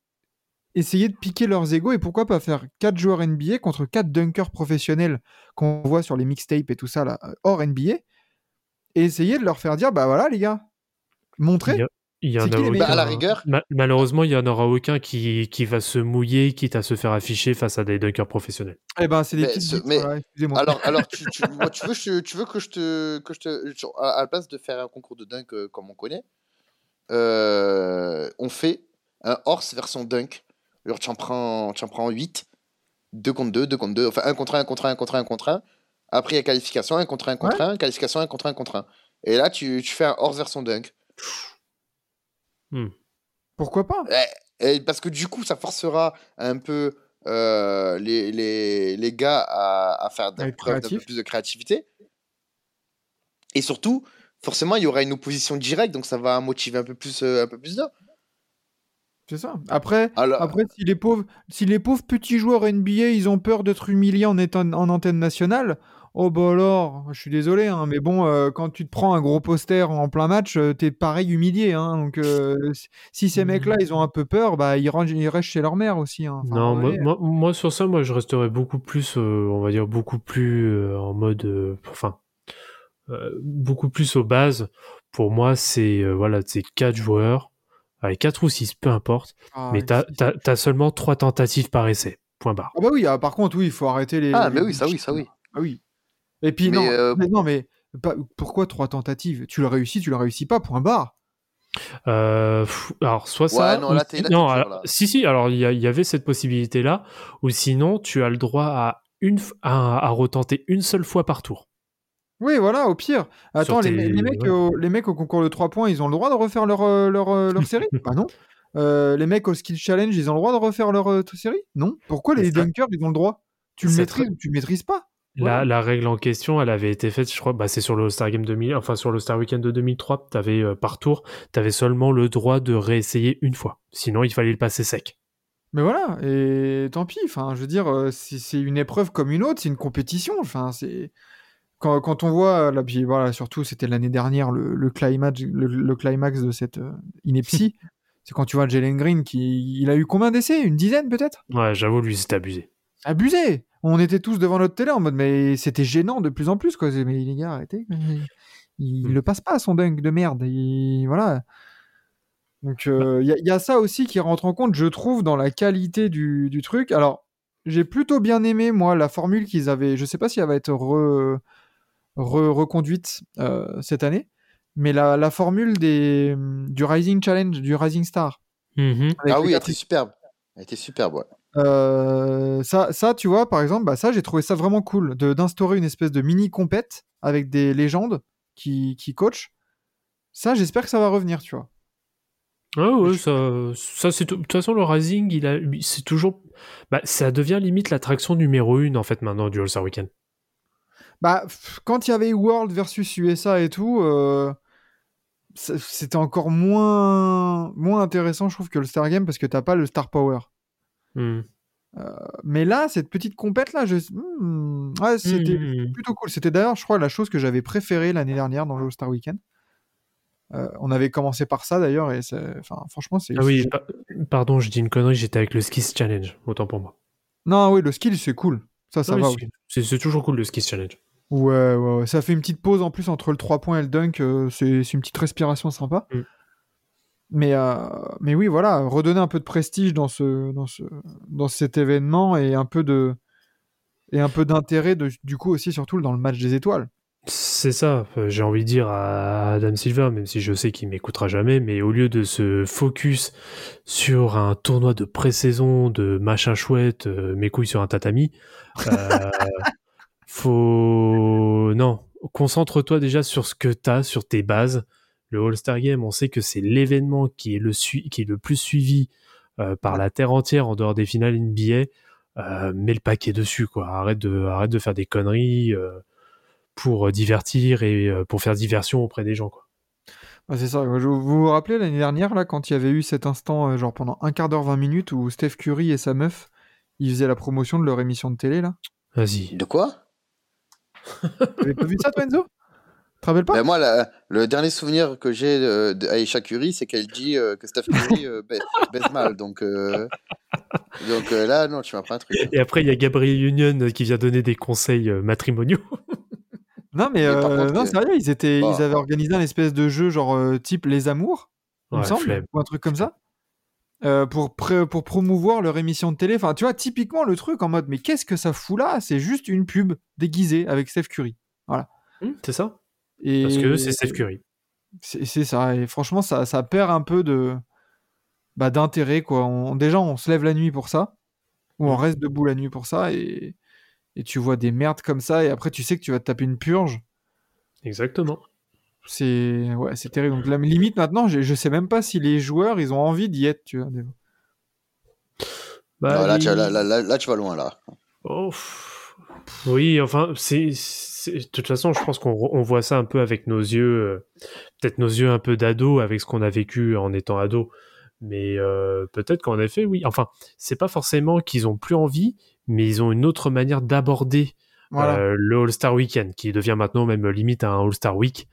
essayer de piquer leurs égos et pourquoi pas faire 4 joueurs NBA contre 4 dunkers professionnels qu'on voit sur les mixtapes et tout ça là, euh, hors NBA et essayer de leur faire dire bah voilà les gars, montrez. Il y, a- il y en a aucun- Bah, à la rigueur, Ma- malheureusement, il y en aura aucun qui, qui va se mouiller, quitte à se faire afficher face à des dunkers professionnels. Eh ben c'est des Mais ce- mais- voilà, alors, alors tu, tu, moi, tu veux, je- tu veux que je te, que je te, à la place de faire un concours de dunk euh, comme on connaît, euh, on fait un horse version dunk. Genre, tu en prends, tu en prends 8, 2 contre 2, 2 contre 2, enfin 1 contre 1, 1 contre 1, 1 contre 1, 1 contre 1. Après, il y a qualification, 1 contre 1 contre 1, qualification, 1 contre 1 contre 1. Et là, tu, tu fais un horse version dunk. Pourquoi pas? Et parce que du coup, ça forcera un peu euh, les, les, les gars à, à faire d'un peu plus de créativité. Et surtout, forcément, il y aura une opposition directe, donc ça va motiver un peu plus, euh, un peu plus d'eux. C'est ça. Après, Alors, après si les pauvres, si les pauvres petits joueurs NBA, ils ont peur d'être humiliés en étant en antenne nationale. Oh bah alors, je suis désolé, hein, mais bon, euh, quand tu te prends un gros poster en plein match, euh, t'es pareil humilié. Hein, donc, euh, si- ces mecs-là, ils ont un peu peur, bah ils, rangent- ils restent chez leur mère aussi. Hein. Non, moi, vrai, moi, moi, sur ça, moi je resterais beaucoup plus, euh, on va dire beaucoup plus euh, en mode, euh, enfin, euh, beaucoup plus aux bases. Pour moi, c'est euh, voilà, c'est quatre joueurs, avec quatre ou six, peu importe. ah, mais t'as- t'as seulement trois tentatives par essai. Point barre. Ah bah oui, ah, par contre, oui, il faut arrêter les. ah, les mais oui, ça oui, ça oui. Ah oui. Et puis Mais, non, euh, mais non, mais pas- pourquoi trois tentatives? Tu le réussis, tu le réussis pas, point barre. Euh, alors soit ça. Ouais, non, ou là, t'es- si- là, non, alors, là. si si. Alors il y, y avait cette possibilité là, ou sinon tu as le droit à une à, à retenter une seule fois par tour. Oui, voilà, au pire. Attends, les, tes- les mecs ouais. au, les mecs au concours de 3 points, ils ont le droit de refaire leur, euh, leur, euh, leur série? Bah non. Euh, les mecs au Skill Challenge, ils ont le droit de refaire leur euh, série? Non. Pourquoi les dunkers, ils ont le droit? Tu le maîtrises ou tu le maîtrises pas? La, Voilà. la règle en question, elle avait été faite, je crois, bah, c'est sur le Star Game 2000, enfin sur le Star Weekend de 2003, t'avais euh, par tour, t'avais seulement le droit de réessayer une fois. Sinon, il fallait le passer sec. Mais voilà, et tant pis. Enfin, je veux dire, euh, c'est une épreuve comme une autre, c'est une compétition. Enfin, c'est quand, quand on voit là, puis voilà, surtout c'était l'année dernière le, le climax, le, le climax de cette euh, ineptie. c'est quand tu vois Jalen Green qui, il a eu combien d'essais? Une dizaine peut-être? Ouais, j'avoue, lui, c'était abusé. Abusé. On était tous devant notre télé en mode, mais c'était gênant de plus en plus quoi. Mais les gars, arrêtez. quoi. Il, Mm. le passe pas son dunk de merde. Il- voilà. Donc il y, a- y a ça aussi qui rentre en compte, je trouve, dans la qualité du, du truc. Alors, j'ai plutôt bien aimé, moi, la formule qu'ils avaient. Je sais pas si elle va être re- re- reconduite euh, cette année, mais la, la formule des, du Rising Challenge, du Rising Star. Mhm. avec Ah oui, elle était superbe. Elle était superbe, ouais. euh, ça, ça, tu vois, par exemple, bah, ça, j'ai trouvé ça vraiment cool de d'instaurer une espèce de mini compète avec des légendes qui, qui coachent. Ça, j'espère que ça va revenir, tu vois. Ah ouais, ça, ça c'est tout- de toute façon le Rising, il a, c'est toujours, bah, ça devient limite l'attraction numéro une en fait maintenant du All Star Weekend. Bah, quand il y avait World versus USA et tout, euh, c'était encore moins, moins intéressant, je trouve, que le Star Game parce que t'as pas le Star Power. Hmm. Mais là, cette petite compète là, je... hmm, ouais, c'était Mhm. plutôt cool. C'était d'ailleurs, je crois, la chose que j'avais préférée l'année dernière dans le All-Star Weekend. Euh, on avait commencé par ça d'ailleurs, et enfin, franchement, c'est. Ah oui, pa- pardon, je dis une connerie, j'étais avec le Skis Challenge, autant pour moi. Non, oui, le skill, c'est cool. Ça, ça oui, va. c'est- oui. c'est c'est toujours cool le Skis Challenge. Ouais, ouais, ouais. Ça fait une petite pause en plus entre le 3 points et le dunk. euh, c'est une petite respiration sympa. Mm. Mais, euh, mais oui, voilà, redonner un peu de prestige dans, ce, dans, ce, dans cet événement et un peu de et un peu d'intérêt du coup aussi surtout dans le match des étoiles. C'est ça, euh, j'ai envie de dire à Adam Silver, même si je sais qu'il m'écoutera jamais, mais au lieu de se focus sur un tournoi de pré-saison de machin chouette, euh, mes couilles sur un tatami, euh, faut... Non, concentre-toi déjà sur ce que t'as, sur tes bases. Le All-Star Game, on sait que c'est l'événement qui, est le sui- qui est le plus suivi euh, par la terre entière en dehors des finales NBA. Mets le paquet dessus, quoi. Arrête de, arrête de faire des conneries. Pour euh, divertir et euh, pour faire diversion auprès des gens. Quoi. C'est ça. Vous vous rappelez l'année dernière là quand il y avait eu cet instant euh, genre pendant un quart d'heure 20 minutes où Steph Curry et sa meuf ils faisaient la promotion de leur émission de télé là? Vas-y. De quoi? T'avais pas vu ça toi Enzo te rappelles pas? Ben, moi, la- le dernier souvenir que j'ai euh, d'Aïcha Curry, c'est qu'elle dit euh, que Steph Curry euh, baise, baise mal. Donc, euh, donc euh, là, non, tu m'apprends un truc. Et après, il y a Gabriel Union qui vient donner des conseils matrimoniaux. Non, mais, euh, contre, non, sérieux, ils, étaient, bah. ils avaient organisé un espèce de jeu genre euh, type Les Amours, il me semble, flemme. ou un truc comme ça, euh, pour, pré- pour promouvoir leur émission de télé. Enfin, tu vois, typiquement le truc en mode, mais qu'est-ce que ça fout là? C'est juste une pub déguisée avec Steph Curry. Hum, c'est ça? Et Parce que c'est Steph Curry. C'est c'est ça. Et franchement, ça, ça perd un peu de bah, d'intérêt. quoi. On- déjà, on se lève la nuit pour ça, ou on reste debout la nuit pour ça, et, et tu vois des merdes comme ça, et après, tu sais que tu vas te taper une purge. Exactement. C'est ouais, c'est terrible. Donc, la limite, maintenant, je, je sais même pas si les joueurs, ils ont envie d'y être. Tu vois, Bah, Non, là, il- tu, là, là, là, là, tu vas loin, là. Oh, oui, enfin, c'est, c'est- de toute façon, je pense qu'on on voit ça un peu avec nos yeux, euh, peut-être nos yeux un peu d'ado, avec ce qu'on a vécu en étant ado. Mais euh, peut-être qu'en effet, oui. Enfin, c'est pas forcément qu'ils ont plus envie, mais ils ont une autre manière d'aborder Voilà. euh, le All-Star Weekend, qui devient maintenant même limite un All-Star Week,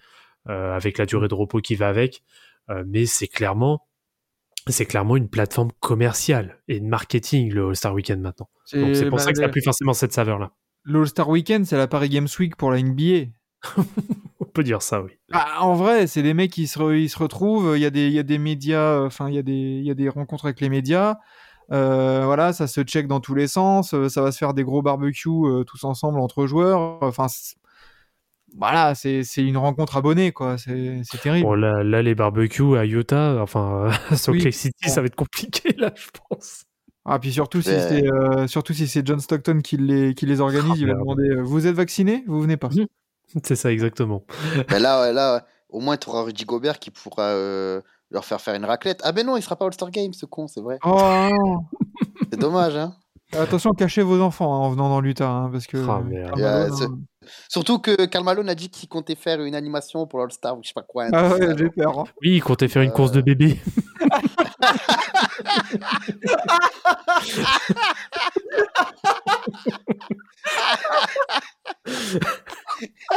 euh, avec la durée de repos qui va avec. Euh, mais c'est clairement, c'est clairement une plateforme commerciale et de marketing, le All-Star Weekend maintenant. Donc c'est pour bah, ça que ça n'a plus forcément cette saveur-là. L'All-Star Weekend, c'est la Paris Games Week pour la NBA. On peut dire ça, oui. Ah, en vrai, c'est des mecs qui se, re- ils se retrouvent. Il y, a des- il y a des médias, enfin, il y, a des- il y a des rencontres avec les médias. Euh, voilà, ça se check dans tous les sens. euh, Ça va se faire des gros barbecues euh, tous ensemble entre joueurs. Enfin, voilà, c'est c'est une rencontre abonnée, quoi. C'est c'est terrible. Bon, là, là, les barbecues à Utah, enfin, Salt Oui. City, ça va être compliqué, là, je pense. Ah, puis surtout si Ouais. c'est euh, surtout si c'est John Stockton qui les, qui les organise, Ah, il va demander euh, Vous êtes vacciné Vous venez pas. Mhm. C'est ça, exactement. Mais là, là, au moins, tu auras Rudy Gobert qui pourra euh, leur faire faire une raclette. Ah ben non, il sera pas All-Star Game, ce con, c'est vrai. Oh non C'est dommage, hein. Attention, cachez vos enfants hein, en venant dans l'Utah, hein, parce que. Ah, merde. Yeah, hein. Surtout que Karl Malone a dit qu'il comptait faire une animation pour l'All-Star ou je sais pas quoi. Ah ouais, j'ai peur. hein. Oui, il comptait faire une course de Euh. bébé.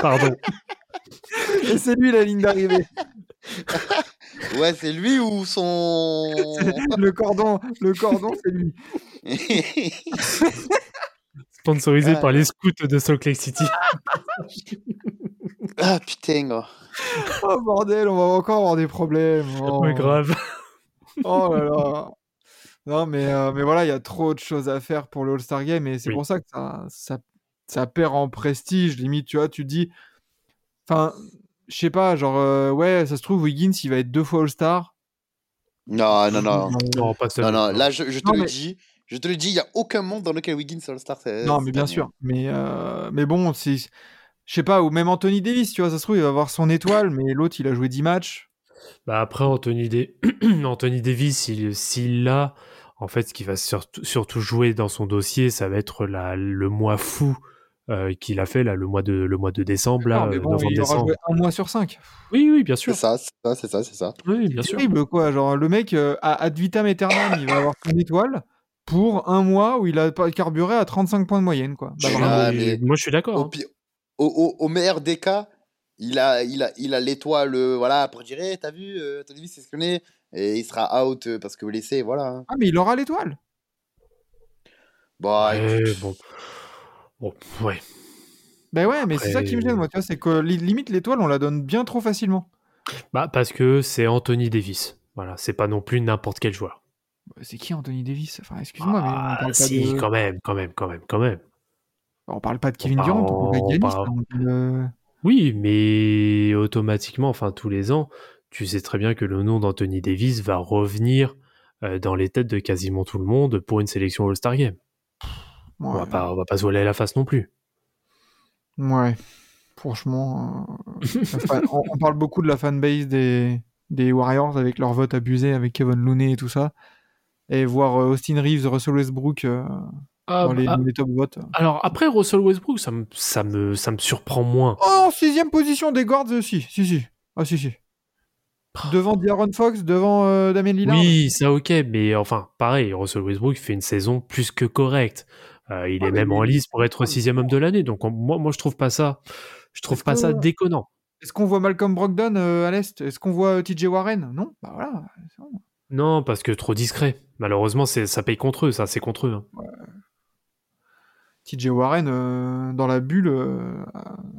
Pardon. Et c'est lui la ligne d'arrivée. Ouais, c'est lui ou son. le cordon, le cordon, c'est lui. Sponsorisé Ah, par les scouts de Salt Lake City. ah putain. oh. Oh bordel, on va encore avoir des problèmes. Oh, Ouais, grave. oh là là. Non, mais, euh, mais voilà, il y a trop de choses à faire pour le All-Star Game et c'est Oui. pour ça que ça, ça, ça perd en prestige. Limite, tu vois, tu dis. Enfin, je sais pas, genre, euh, ouais, ça se trouve, Wiggins, il va être deux fois All-Star. Non, non, non. Non, pas Non, non, là, je, je te Non, le mais- dis. Je te le dis, il n'y a aucun monde dans lequel Wiggins All-Star. c'est- Non, mais bien sûr. Mais, euh, mais bon, c'est. Je sais pas, ou même Anthony Davis, tu vois, ça se trouve, il va avoir son étoile, mais l'autre, il a joué 10 matchs. Bah après, Anthony, Anthony Davis, il- s'il l'a, en fait, ce qui va surtout, surtout jouer dans son dossier, ça va être la, le mois fou euh, qu'il a fait, là, le mois de, le mois de décembre, là, Non, mais euh, bon, il aura novembre-décembre. joué un mois sur 5. Oui, oui, bien sûr. C'est ça, c'est ça, c'est ça, c'est ça. Oui, bien C'est sûr. terrible, quoi. Genre, le mec, euh, à ad vitam aeternam, il va avoir son étoile pour un mois où il a pas carburé à 35 points de moyenne, quoi. Bah. Ah, mais- Moi, je suis d'accord. Au, hein. au, au- au meilleur des cas, il a, il a, il a l'étoile, euh, voilà, pour dire, Eh, t'as vu, euh, Tony Davis, c'est ce qu'on est. Et il sera out euh, parce que blessé, voilà. hein. Ah, mais il aura l'étoile. Écoute, bon. Bon, ouais. Ben ouais, mais c'est ça qui me gêne, moi, tu vois, c'est que li- limite l'étoile, on la donne bien trop facilement. Bah, parce que c'est Anthony Davis. Voilà, c'est pas non plus n'importe quel joueur. Bah, C'est qui Anthony Davis? Enfin, excuse-moi, mais on Ah, pas si, de... quand même, quand même, quand même, quand même. on parle pas de Kevin On Durant, on pas on parle- parle de- Oui, mais automatiquement, enfin tous les ans, tu sais très bien que le nom d'Anthony Davis va revenir euh, dans les têtes de quasiment tout le monde pour une sélection All-Star Game. On va pas, on va pas se voiler la face non plus. ouais. Franchement, euh, on, on parle beaucoup de la fanbase des, des Warriors avec leur vote abusé avec Kevin Looney et tout ça. Et voir euh, Austin Reeves, Russell Westbrook euh, dans, les, ah, dans les top votes. alors après Russell Westbrook, ça me, ça me, ça me surprend moins. Oh, en sixième position des guards, euh, si, si, si. Ah, si, si. Devant D'Aaron Fox, devant euh, Damien Lillard. Oui, ça ok, mais enfin pareil, Russell Westbrook fait une saison plus que correcte. Euh, il Ah, est même en lice pour être sixième homme de l'année, donc on- moi, moi je trouve pas ça, je trouve pas ça déconnant. Est-ce qu'on voit Malcolm Brogdon euh, à l'Est? Est-ce qu'on voit euh, TJ Warren? Non, bah voilà. Non, parce que trop discret. Malheureusement, ça paye contre eux, ça, c'est contre eux. hein. TJ Warren euh, dans la bulle.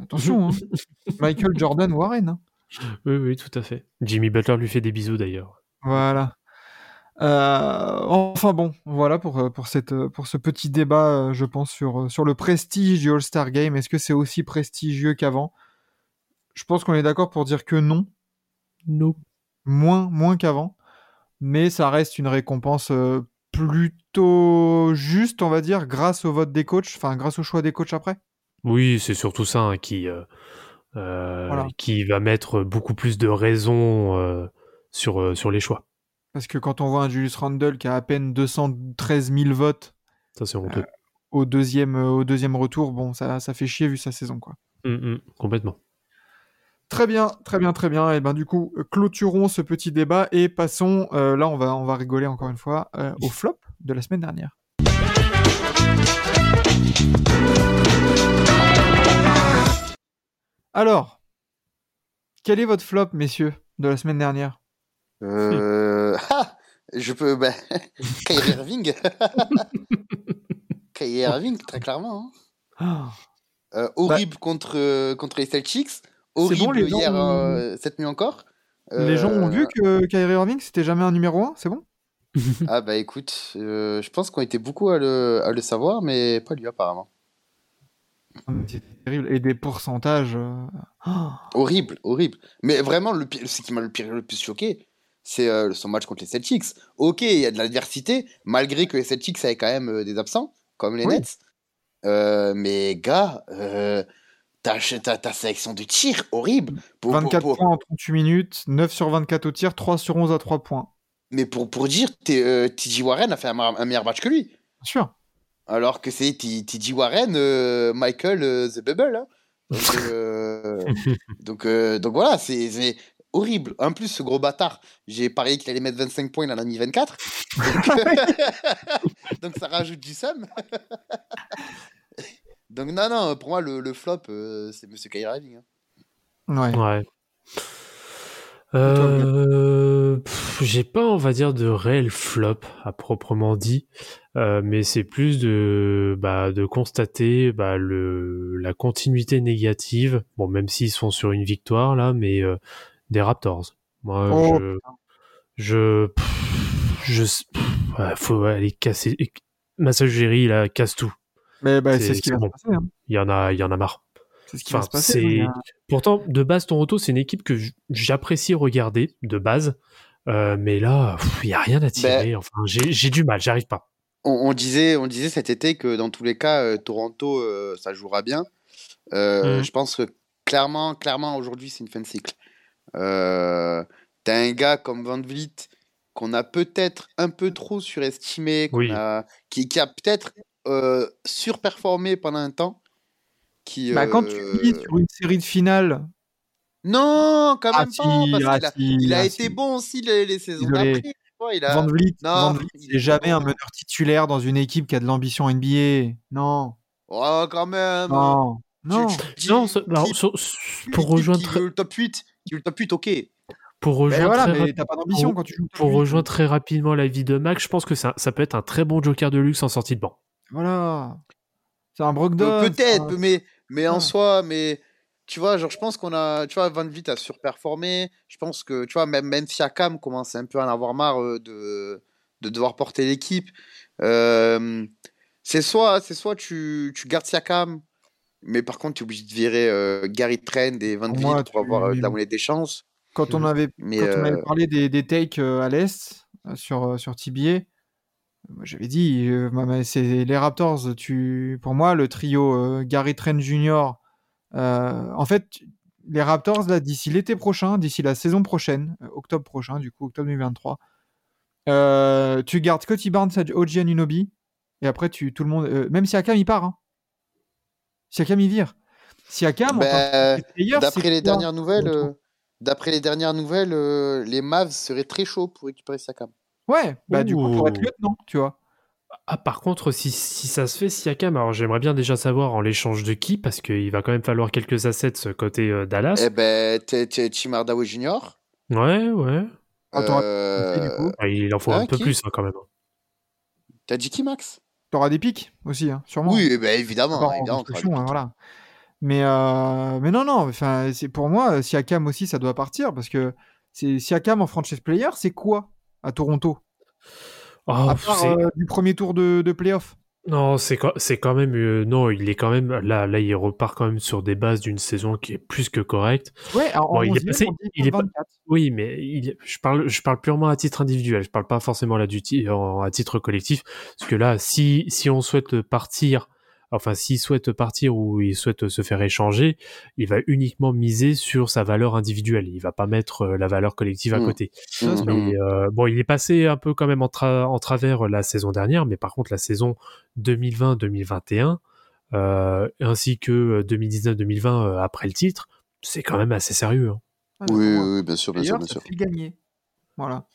attention, hein. Michael Jordan Warren. hein. Oui, oui, tout à fait. Jimmy Butler lui fait des bisous d'ailleurs. Voilà. Euh, enfin bon, voilà pour, euh, pour, cette, euh, pour ce petit débat, je pense, sur, sur le prestige du All-Star Game. Est-ce que c'est aussi prestigieux qu'avant? Je pense qu'on est d'accord pour dire que non, Non. moins, moins qu'avant. Mais ça reste une récompense plutôt juste, on va dire, grâce au vote des coachs, enfin grâce au choix des coachs après? Oui, c'est surtout ça hein, qui, euh, Voilà. qui va mettre beaucoup plus de raisons euh, sur, sur les choix. Parce que quand on voit un Julius Randle qui a à peine 213 000 votes Ça, c'est honteux. au deuxième, euh, au deuxième retour, bon, ça, ça fait chier vu sa saison, quoi. Hum, hum, complètement. Très bien, très bien, très bien. Et ben du coup, euh, clôturons ce petit débat et passons. euh, là, on va, on va rigoler encore une fois euh, au flop de la semaine dernière. Alors, quel est votre flop, messieurs, de la semaine dernière? Euh... Ah Je peux. Bah... Kyrie Irving. Kyrie Irving, très clairement. hein. Ah, Euh, horrible contre, euh, contre les Celtics. bon, Horrible les hier, euh, cette nuit encore. Les gens ont Euh, vu que Kyrie Irving c'était jamais un numéro 1, c'est bon? Ah bah écoute, euh, je pense qu'on était beaucoup à le, à le savoir, mais pas lui apparemment. C'est terrible. Et des pourcentages. euh, ah, Horrible, horrible. Mais vraiment, le pire, ce qui m'a le, pire, le plus choqué, c'est euh, son match contre les Celtics. Ok, il y a de l'adversité, malgré que les Celtics avaient quand même euh, des absents, comme les Oui. Nets. Euh, mais gars, ta, sélection de tir, horrible. Pour, pour- 24 pour- points en 38 minutes, 9 sur 24 au tir, 3 sur 11 à 3 points. mais pour, pour dire, TJ Warren a fait un, un meilleur match que lui. Bien sûr. Alors que c'est TJ Warren, Michael The Bubble. hein. Donc, euh, donc, euh, donc voilà, c'est horrible. En plus, ce gros bâtard, j'ai parié qu'il allait mettre 25 points, il en a mis 24. Donc, donc ça rajoute du somme. donc non, non, pour moi, le, le flop, euh, c'est Monsieur Kyrie Irving. hein. Ouais. Ouais. Euh, J'ai pas, on va dire, de réel flop à proprement dit, Euh, mais c'est plus de, bah, de constater bah, le, la continuité négative. Bon, même s'ils sont sur une victoire là, mais euh, des Raptors. Moi, Oh, je, je, pff, je, pff, ouais, faut aller casser. Massagérie là, casse tout. Mais bah, C'est- ce qui va bon. se passer. hein. Il y en a, il y en a marre. C'est ce qui va se passer. euh, Pourtant, de base, Toronto, c'est une équipe que j'apprécie regarder, de base. Euh, mais là, il n'y a rien à tirer. Ben Enfin, j'ai du mal, j'arrive pas. On, on disait, on disait cet été que dans tous les cas, euh, Toronto, euh, ça jouera bien. Euh, Mhm. Je pense que clairement, clairement aujourd'hui, c'est une fin de cycle. Euh, T'as un gars comme Van Vliet qu'on a peut-être un peu trop surestimé, qu'on Oui. a, qui, qui a peut-être euh, surperformé pendant un temps. Qui, bah, quand euh, tu lis sur une série de finales. Non, quand Ah même si, pas, parce ah a, si, il a ah été si. bon aussi les, les saisons d'après. il a- Van Vliet, Non, Van Vliet, il c'est est jamais bon. un meneur titulaire dans une équipe qui a de l'ambition NBA. Non, Oh, quand même. non, Tu- non. tu Non, pour qui- rejoindre, le top 8, veut le top 8, ok. pour Mais rejoindre, voilà, très, mais rap- t'as pas d'ambition pour- quand tu joues. pour top huit. rejoindre très rapidement la vie de Max, je pense que ça, ça peut être un très bon joker de luxe en sortie de banc. Voilà. C'est un Brogdon. Peut-être, un- mais, mais en Ouais. soi, mais tu vois, genre, je pense qu'on a, tu vois, Van Vliet a surperformé. Je pense que, tu vois, même, même Siakam commence un peu à en avoir marre euh, de, de devoir porter l'équipe. Euh, c'est soit, c'est soit tu, tu gardes Siakam, mais par contre, tu es obligé de virer euh, Gary Trent et Van Pour Vliet pour avoir euh, de la monnaie des chances. Quand on avait, Mais quand on avait euh, parlé des, des takes euh, à l'Est sur, euh, sur TBA, moi, j'avais dit, euh, c'est les Raptors. Tu, pour moi, le trio euh, Gary Trent Jr., euh, en fait, les Raptors, là, d'ici l'été prochain, d'ici la saison prochaine, euh, octobre prochain, du coup, octobre 2023, euh, tu gardes Scotty Barnes, OG Anunobi, et après, tu, tout le monde, euh, même si Akam il part, hein. Si Akam il vire. Si Akam, Ben, D'après les dernières nouvelles, euh, d'après les dernières nouvelles, euh, les Mavs seraient très chauds pour récupérer Siakam. Ouais, bah du coup, pour être lieutenant, tu vois. Ah, par contre, si, si ça se fait, Siakam, alors j'aimerais bien déjà savoir en l'échange de qui, parce qu'il va quand même falloir quelques assets côté euh, Dallas. Eh ben, t'es Tim Hardaway Jr. Ouais, ouais. Ah, Euh, du coup. Ah, il en faut Ah, un peu plus hein, quand même. T'as dit qui, Max? T'auras des pics aussi, hein, sûrement. Oui, eh ben, évidemment. Encore hein, pics. voilà. Mais, euh, mais non, non, enfin, c'est pour moi, Siakam aussi, ça doit partir parce que c'est Siakam en franchise player, c'est quoi à Toronto? Oh, À part euh, du premier tour de, de playoff. Non, c'est quand, c'est quand même. euh, non, il est quand même. Là, là, il repart quand même sur des bases d'une saison qui est plus que correcte. Ouais, en Bon, il est 11e, passé- il est pas- 24. Oui, mais il- je, parle, je parle purement à titre individuel. Je parle pas forcément là du à titre collectif. Parce que là, si, si on souhaite partir, enfin, s'il souhaite partir ou il souhaite se faire échanger, il va uniquement miser sur sa valeur individuelle. Il va pas mettre euh, la valeur collective à Mm. côté. Ça. Mais euh, bon, il est passé un peu quand même en, tra- en travers la saison dernière, mais par contre la saison 2020-2021, euh, ainsi que euh, 2019-2020 euh, après le titre, c'est quand même assez sérieux. hein. Ah, Oui, oui, bien sûr, bien sûr, bien ça sûr. fait gagner. Voilà.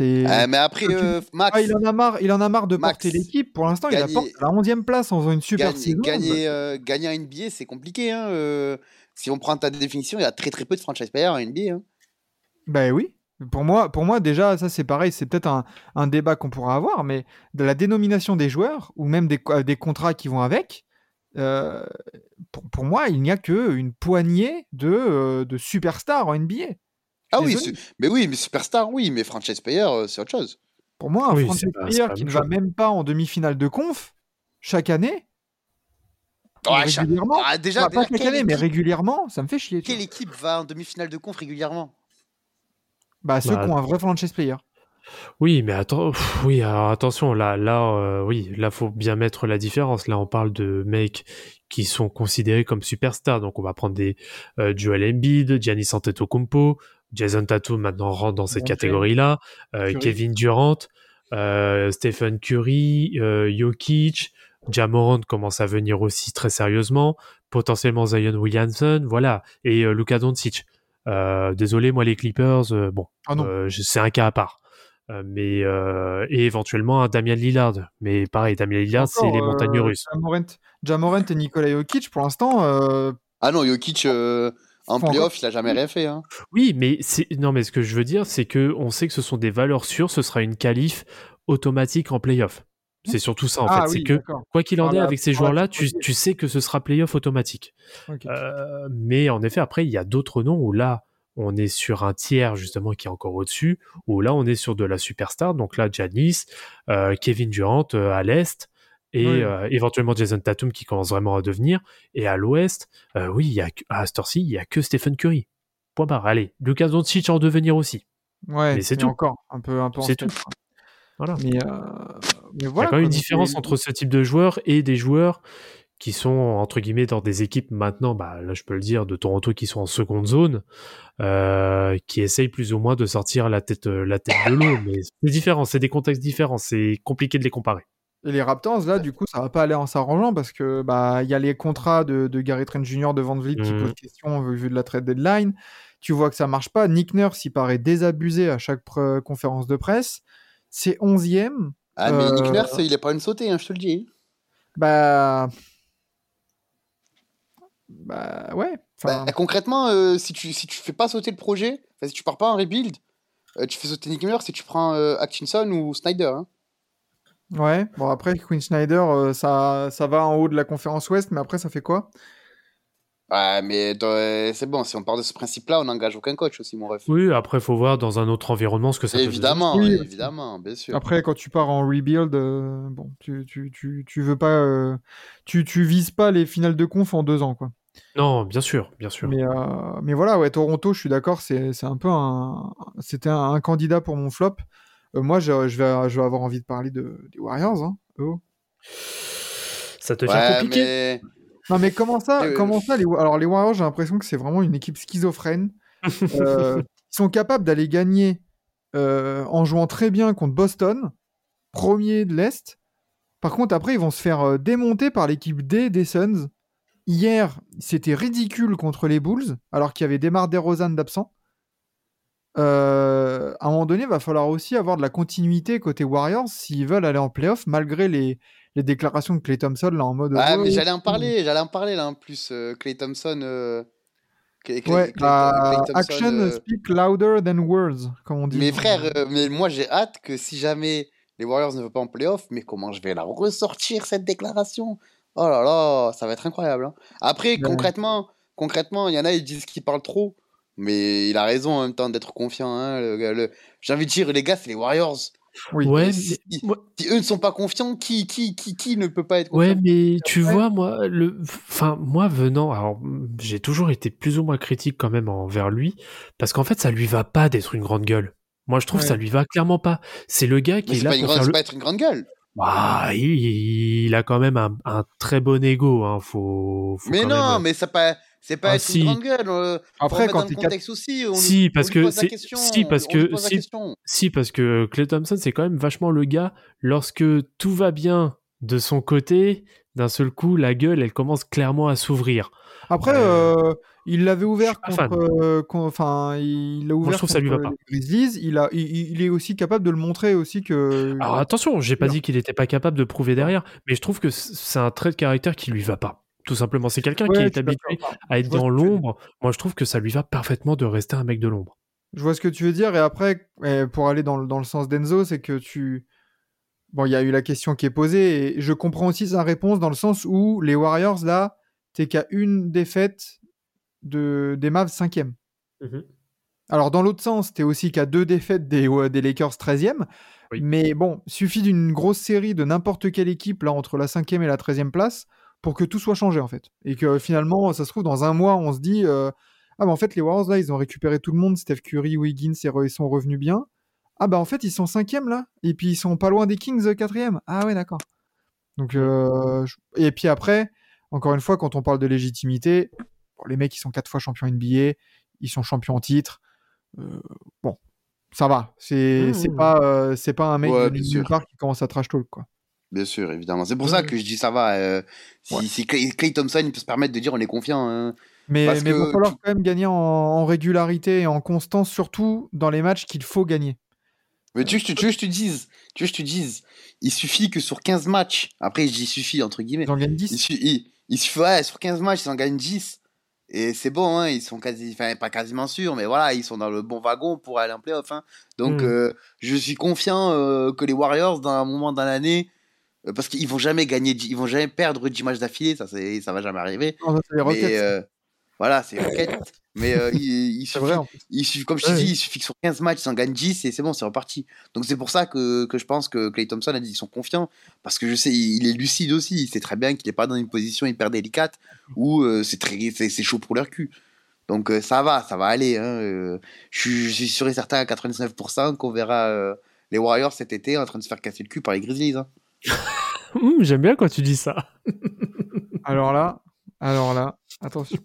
Euh, mais après, euh, Max, Ah, il en a marre, il en a marre de Max, porter l'équipe. Pour l'instant, il gagner- la porte à la 11e place en faisant une super gagner, saison. gagner, euh, gagner en NBA, c'est compliqué. Hein, euh, si on prend ta définition, il y a très très peu de franchise players en NBA. Hein. Ben oui. Pour moi, pour moi, déjà, ça c'est pareil, c'est peut-être un, un débat qu'on pourra avoir, mais de la dénomination des joueurs, ou même des, co- des contrats qui vont avec, pour, pour moi, il n'y a qu'une poignée de, de superstars en NBA. Ah oui, mais oui, mais superstar, oui, mais franchise player, euh, c'est autre chose. Pour moi, un Oui, franchise pas- la qui ne va même pas en demi-finale de conf, chaque année, Ouais, régulièrement, Ah, déjà, Enfin, pas déjà, chaque année, mais régulièrement, ça me fait chier. Quelle vois. équipe va en demi-finale de conf régulièrement? Bah, ceux Bah, qui ont un vrai franchise player. Oui, mais attends, pff, oui, alors attention, là, là, euh, oui, là, faut bien mettre la différence. Là, on parle de mecs qui sont considérés comme superstars. Donc, on va prendre des euh, Joel Embiid, Giannis Antetokounmpo, Jason Tatum maintenant rentre dans cette catégorie-là, euh. Kevin Durant, euh, Stephen Curry, euh, Jokic, Jamorant commence à venir aussi très sérieusement, potentiellement Zion Williamson, voilà, et euh, Luka Doncic. Euh, désolé, moi les Clippers, euh, bon, Ah euh, c'est un cas à part. Euh, mais euh, et éventuellement un Damian Lillard. Mais pareil, Damian Lillard, c'est les montagnes russes. Jamorant, Jamorant et Nikola Jokic, pour l'instant, euh, Ah non, Jokic, euh, en playoff, il a jamais rien fait. Hein. Oui, mais non, mais ce que je veux dire, c'est que on sait que ce sont des valeurs sûres. Ce sera une qualif automatique en playoff. C'est surtout ça en ah fait. oui, c'est que quoi qu'il en Par est, la- avec ces joueurs-là, tu, sais que ce sera playoff automatique. Ok. Euh, mais en effet, après, il y a d'autres noms où là, on est sur un tiers justement qui est encore au-dessus, où là, on est sur de la superstar. Donc là, Janice, euh, Kevin Durant euh, à l'est, et Oui. euh, éventuellement Jason Tatum qui commence vraiment à devenir. Et à l'ouest, euh, oui, il y a que- à cette heure-ci, il y a que Stephen Curry. Point barre. Allez, Lucas Doncic en devenir aussi. Ouais, mais c'est tout. encore un peu, un peu C'est tout. Voilà. Mais, euh, mais il y voilà. a quand même une différence entre ce type de joueurs et des joueurs qui sont entre guillemets dans des équipes maintenant, bah là je peux le dire, de Toronto qui sont en seconde zone, euh, qui essayent plus ou moins de sortir la tête euh, la tête de l'eau, mais c'est différent, c'est des contextes différents, c'est compliqué de les comparer. Et les Raptors, là, du coup, ça va pas aller en s'arrangeant parce que bah il y a les contrats de, de Gary Trent Jr. de Van Vliet qui Mhm. posent question vu, vu de la trade deadline. Tu vois que ça marche pas. Nick Nurse, il paraît désabusé à chaque conférence de presse. C'est 11e. Ah, mais Nick Euh, Nurse, il est pas une sautée, hein, je te le dis. Bah. Bah ouais. Bah, concrètement, euh, si, tu, si tu fais pas sauter le projet, si tu pars pas en rebuild, euh, tu fais sauter Nick Nurse et tu prends euh, Atkinson ou Snyder. Hein. Ouais, bon après Quinn Schneider, euh, ça, ça va en haut de la conférence Ouest, mais après ça fait quoi? Ouais, mais euh, c'est bon, si on part de ce principe-là, on n'engage aucun coach aussi, mon ref. Oui, après faut voir dans un autre environnement ce que ça peut évidemment, Oui, évidemment, bien sûr. Après, quand tu pars en rebuild, euh, bon, tu, tu, tu, tu veux pas, euh, tu, tu vises pas les finales de conf en deux ans, quoi. Non, bien sûr, bien sûr. Mais, euh, mais voilà, ouais, Toronto, je suis d'accord, c'est, c'est un peu un, c'était un, un candidat pour mon flop. Euh, moi, je, je vais, je vais avoir envie de parler de, des Warriors, hein. Oh. Ça devient Ouais, compliqué? mais Non, mais comment ça, Euh, comment ça, les, alors les Warriors, j'ai l'impression que c'est vraiment une équipe schizophrène. Euh, ils sont capables d'aller gagner euh, en jouant très bien contre Boston, premier de l'Est. Par contre, après, ils vont se faire euh, démonter par l'équipe D des Suns. Hier, c'était ridicule contre les Bulls, alors qu'il y avait Demar DeRozan d'absent. Euh, à un moment donné, va falloir aussi avoir de la continuité côté Warriors s'ils veulent aller en playoff, malgré les, les déclarations de Clay Thompson là en mode. Ah, mais j'allais en parler, j'allais en parler là en plus. euh, Clay Thompson. euh, Clay- Clay- Ouais, Clay- bah, Thompson, action euh, speak louder than words, comme on dit. Mais frère, euh, mais moi j'ai hâte que si jamais les Warriors ne vont pas en playoff, mais comment je vais la ressortir cette déclaration? Oh là là, ça va être incroyable. hein. Après, Ouais. concrètement, concrètement, il y en a ils disent qu'il parle trop, mais il a raison en même temps d'être confiant. hein, le- le- J'ai envie de dire, les gars, c'est les Warriors. Oui. Ouais, si, mais, moi- si eux ne sont pas confiants, qui, qui, qui, qui ne peut pas être ouais, confiant? mais tu vois, moi, le, enfin, moi venant, alors, j'ai toujours été plus ou moins critique quand même envers lui, parce qu'en fait, ça lui va pas d'être une grande gueule. Moi, je trouve Ouais. que ça lui va clairement pas. C'est le gars qui Mais est c'est là pas, pour grande- faire le. pas être une grande gueule. Ah, il, il a quand même un, un très bon ego, hein. Faut, faut Mais quand non, même- mais ça pas, c'est pas Ah, être si. une grande gueule. euh, Après, quand t'es le quatre- contexte aussi. On, Si, lui- parce on lui que pose la question, si, parce on que- si-. Si, parce que Clay Thompson, c'est quand même vachement le gars, lorsque tout va bien de son côté, d'un seul coup, la gueule, elle commence clairement à s'ouvrir. Après, Euh, euh, il l'avait ouvert contre. euh, Enfin, il l'a ouvert je trouve que ça lui contre va pas. les Grizzlies. Il, a, il, il est aussi capable de le montrer aussi que. Alors attention, j'ai pas dit qu'il était pas capable de prouver derrière, mais je trouve que c'est un trait de caractère qui lui va pas. Tout simplement, c'est quelqu'un qui est habitué à être dans l'ombre. Moi, je trouve que ça lui va parfaitement de rester un mec de l'ombre. Je vois ce que tu veux dire. Et après, eh, pour aller dans, le- dans le sens d'Enzo, c'est que tu. Bon, il y a eu la question qui est posée. Et je comprends aussi sa réponse dans le sens où les Warriors, là, t'es qu'à une défaite de, des Mavs 5e. Alors, dans l'autre sens, t'es aussi qu'à deux défaites des, Lakers 13e. Oui. Mais bon, suffit d'une grosse série de n'importe quelle équipe, là, entre la 5e et la 13e place, pour que tout soit changé, en fait. Et que finalement, ça se trouve, dans un mois, on se dit euh, Ah, bah en fait, les Warriors, là, ils ont récupéré tout le monde. Steph Curry, Wiggins, ils sont revenus bien. Ah, bah en fait, ils sont 5e, là. Et puis, ils sont pas loin des Kings, 4e. Ah, ouais, d'accord. Donc, euh, je- et puis après, encore une fois, quand on parle de légitimité, bon, les mecs, ils sont quatre fois champions NBA, ils sont champions en titre. Euh, bon, ça va. C'est Mmh, pas, euh, pas un mec Ouais, de part qui commence à trash talk, quoi. Bien sûr, évidemment. C'est pour ça que je dis ça va. euh, si Ouais. si Clay, Clay Thompson il peut se permettre de dire on est confiant. hein. Mais il va falloir quand même gagner en, en régularité et en constance, surtout dans les matchs qu'il faut gagner. Mais tu veux, que tu veux que je te dise, tu veux que je te dise, il suffit que sur 15 matchs, après j'y suffit entre guillemets, Ils en gagnent il, 10. su- il, il suffit, ouais, sur 15 matchs, ils en gagnent 10. Et c'est bon, hein, ils sont quasi, enfin pas quasiment sûrs, mais voilà, ils sont dans le bon wagon pour aller en playoff. Hein. Donc Mm. euh, je suis confiant euh, que les Warriors, dans un moment dans l'année, euh, parce qu'ils vont jamais gagner, ils vont jamais perdre 10 matchs d'affilée, ça, ça va jamais arriver. Non, ça. Mais, euh, voilà, c'est Rockets. mais euh, il, il c'est suffit, vrai. en plus. il suffit, comme je te Ouais. dis, il suffit que sur 15 matchs, ils en gagnent 10 et c'est bon, c'est reparti. Donc c'est pour ça que, que je pense que Clay Thompson a dit qu'ils sont confiants. Parce que je sais, il, il est lucide aussi. Il sait très bien qu'il n'est pas dans une position hyper délicate où euh, c'est chaud pour leur cul. Donc euh, ça va, ça va aller. hein, euh, je, suis, je suis sûr et certain à 99% qu'on verra euh, les Warriors cet été en train de se faire casser le cul par les Grizzlies. hein. Hum, J'aime bien quand tu dis ça. Alors là, alors là, attention.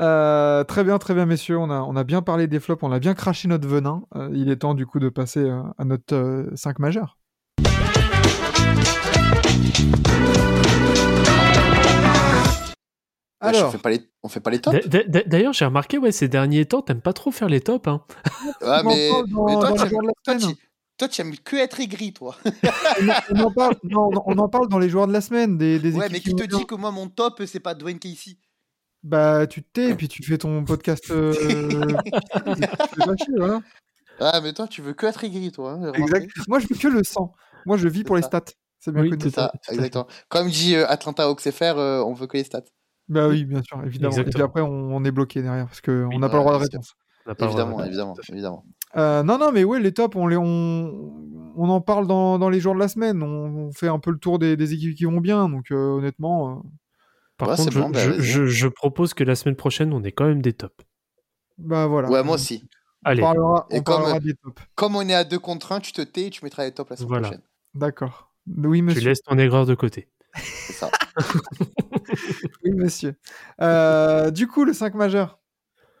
Euh, très bien, très bien, messieurs. On a, on a bien parlé des flops, on a bien craché notre venin. Euh, il est temps du coup de passer euh, à notre 5 majeur. Alors, fais pas les, on fait pas les tops. D'ailleurs, j'ai remarqué, ouais, ces derniers temps, t'aimes pas trop faire les tops. Hein. Ouais, on en mais, mais toi, toi, tu- toi, tu aimes que être aigri, toi. on, en parle, non, non, on en parle dans les joueurs de la semaine, des, des Ouais, mais qui te dit que moi, mon top, c'est pas Dwayne Casey Bah, tu te tais et puis tu fais ton podcast. euh, tu te fais lâcher, voilà. Ah, mais toi, tu veux que être aigri, toi. hein. Exact. Moi, je veux que le sang. Moi, je vis pour les ça. stats. C'est bien Oui, connu. ça, exactement. Comme dit euh, Atlanta Hawks FR, euh, on veut que les stats. Bah oui, bien sûr, évidemment. Et puis après, on, on est bloqué derrière parce qu'on Oui, n'a pas le droit de réponse. Évidemment, de- évidemment, évidemment. Euh, non, non, mais ouais, les tops, on, les, on, on en parle dans, dans les jours de la semaine. On, on fait un peu le tour des, des équipes qui vont bien. Donc, euh, honnêtement, euh, Par Ouais, contre, c'est je, bon, bah, je- vas-y. je- je propose que la semaine prochaine, on ait quand même des tops. bah voilà. Ouais, moi aussi. On Allez, parlera, Et on comme- parlera des tops. Comme on est à deux contre un, tu te tais et tu mettras les tops la semaine Voilà. prochaine. D'accord. Oui, tu monsieur. laisses ton aigreur de côté. C'est ça. Oui, monsieur. Euh, du coup, le 5 majeur.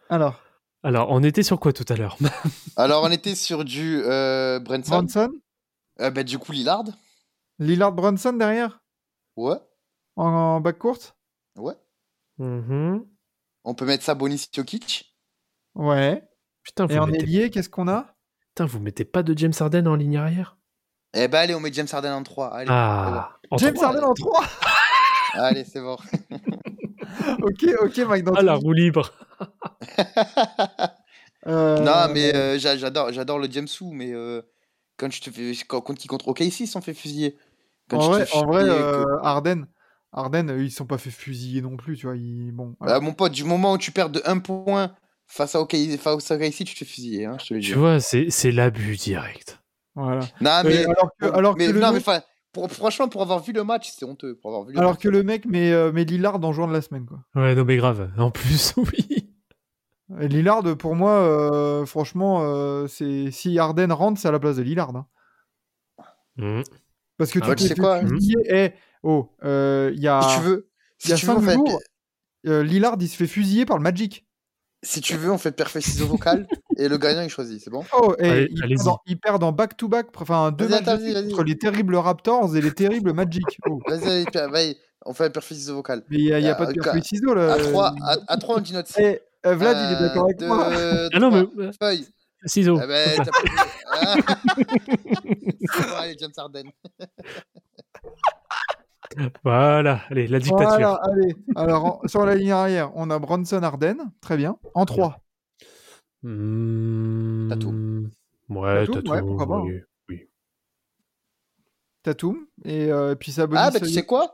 Alors, Alors, on était sur quoi tout à l'heure? Alors, on était sur du euh, Brunson. Brunson, Euh, bah, du coup, Lillard. Lillard Brunson derrière, Ouais, en, en backcourt. ouais. Mhm. On peut mettre ça Bonis Jokic. Ouais. Putain, vous Et en mettez... ailier, qu'est-ce qu'on a? Putain, vous mettez pas de James Harden en ligne arrière? Eh ben allez, on met James Harden en 3. Allez, Ah, en James trois. Harden en 3 c'est bon. Allez, c'est bon. Ok, ok, Mike Ah, la roue libre. Euh, Non, mais euh, j'a- j'adore, j'adore le Jamesou, mais euh, quand je te fais, quand, quand il contre OKC, ils se sont fait fusiller. Quand en vrai, fais en vrai euh, que- Harden, euh, ils se sont pas fait fusiller non plus, tu vois. Ils... Bon, Bah, mon pote, du moment où tu perds de 1 point face à OKC, face à OKC, tu te fais fusiller, hein, je te le dis. Tu vois, c'est c'est l'abus direct. voilà. Non, mais, alors que, alors mais- que le non, mais mec, enfin, pour- franchement, pour avoir vu le match, c'est honteux. Pour avoir vu le alors match. que le mec met, euh, met Lillard en joueur de la semaine, quoi. Ouais, non, mais grave. En plus, oui. Et Lillard, pour moi, euh, franchement, euh, c'est si Harden rentre, c'est à la place de Lillard. hein. Mhm. Parce que Ah tu tu sais quoi fusiller. Eh, oh, euh, il y a, Si tu veux, il y a si tu veux, cinq fait, jours, euh, Lillard, il se fait fusiller par le Magic. si tu veux, on fait perfect ciseaux vocal et le gagnant il choisit, c'est bon? Oh, et Allez, ils, allez-y. perdent en, back-to-back, enfin deux matchs contre les terribles Raptors et les terribles Magic. Oh. Vas-y, vas-y, on fait un perfect ciseaux vocal. Mais il n'y a, il y a pas de feuille ciseaux là. À 3, à, à 3 on dit notre Eh, euh, Vlad, il est d'accord avec deux, moi. Ah non, mais. euh, Feuille. Ciseaux. Ah ben, t'as pas- Ah. C'est allez, James Harden. Voilà, allez, la dictature. Voilà, allez. Alors, en- sur la ligne arrière, on a Bronson Arden, très bien. En 3. Mmh... Tatum. Ouais, Tatum, Tatum, ouais, pourquoi pas, oui, oui. Tatum. Et euh, puis Sabonis. Ah, bah tu sais quoi?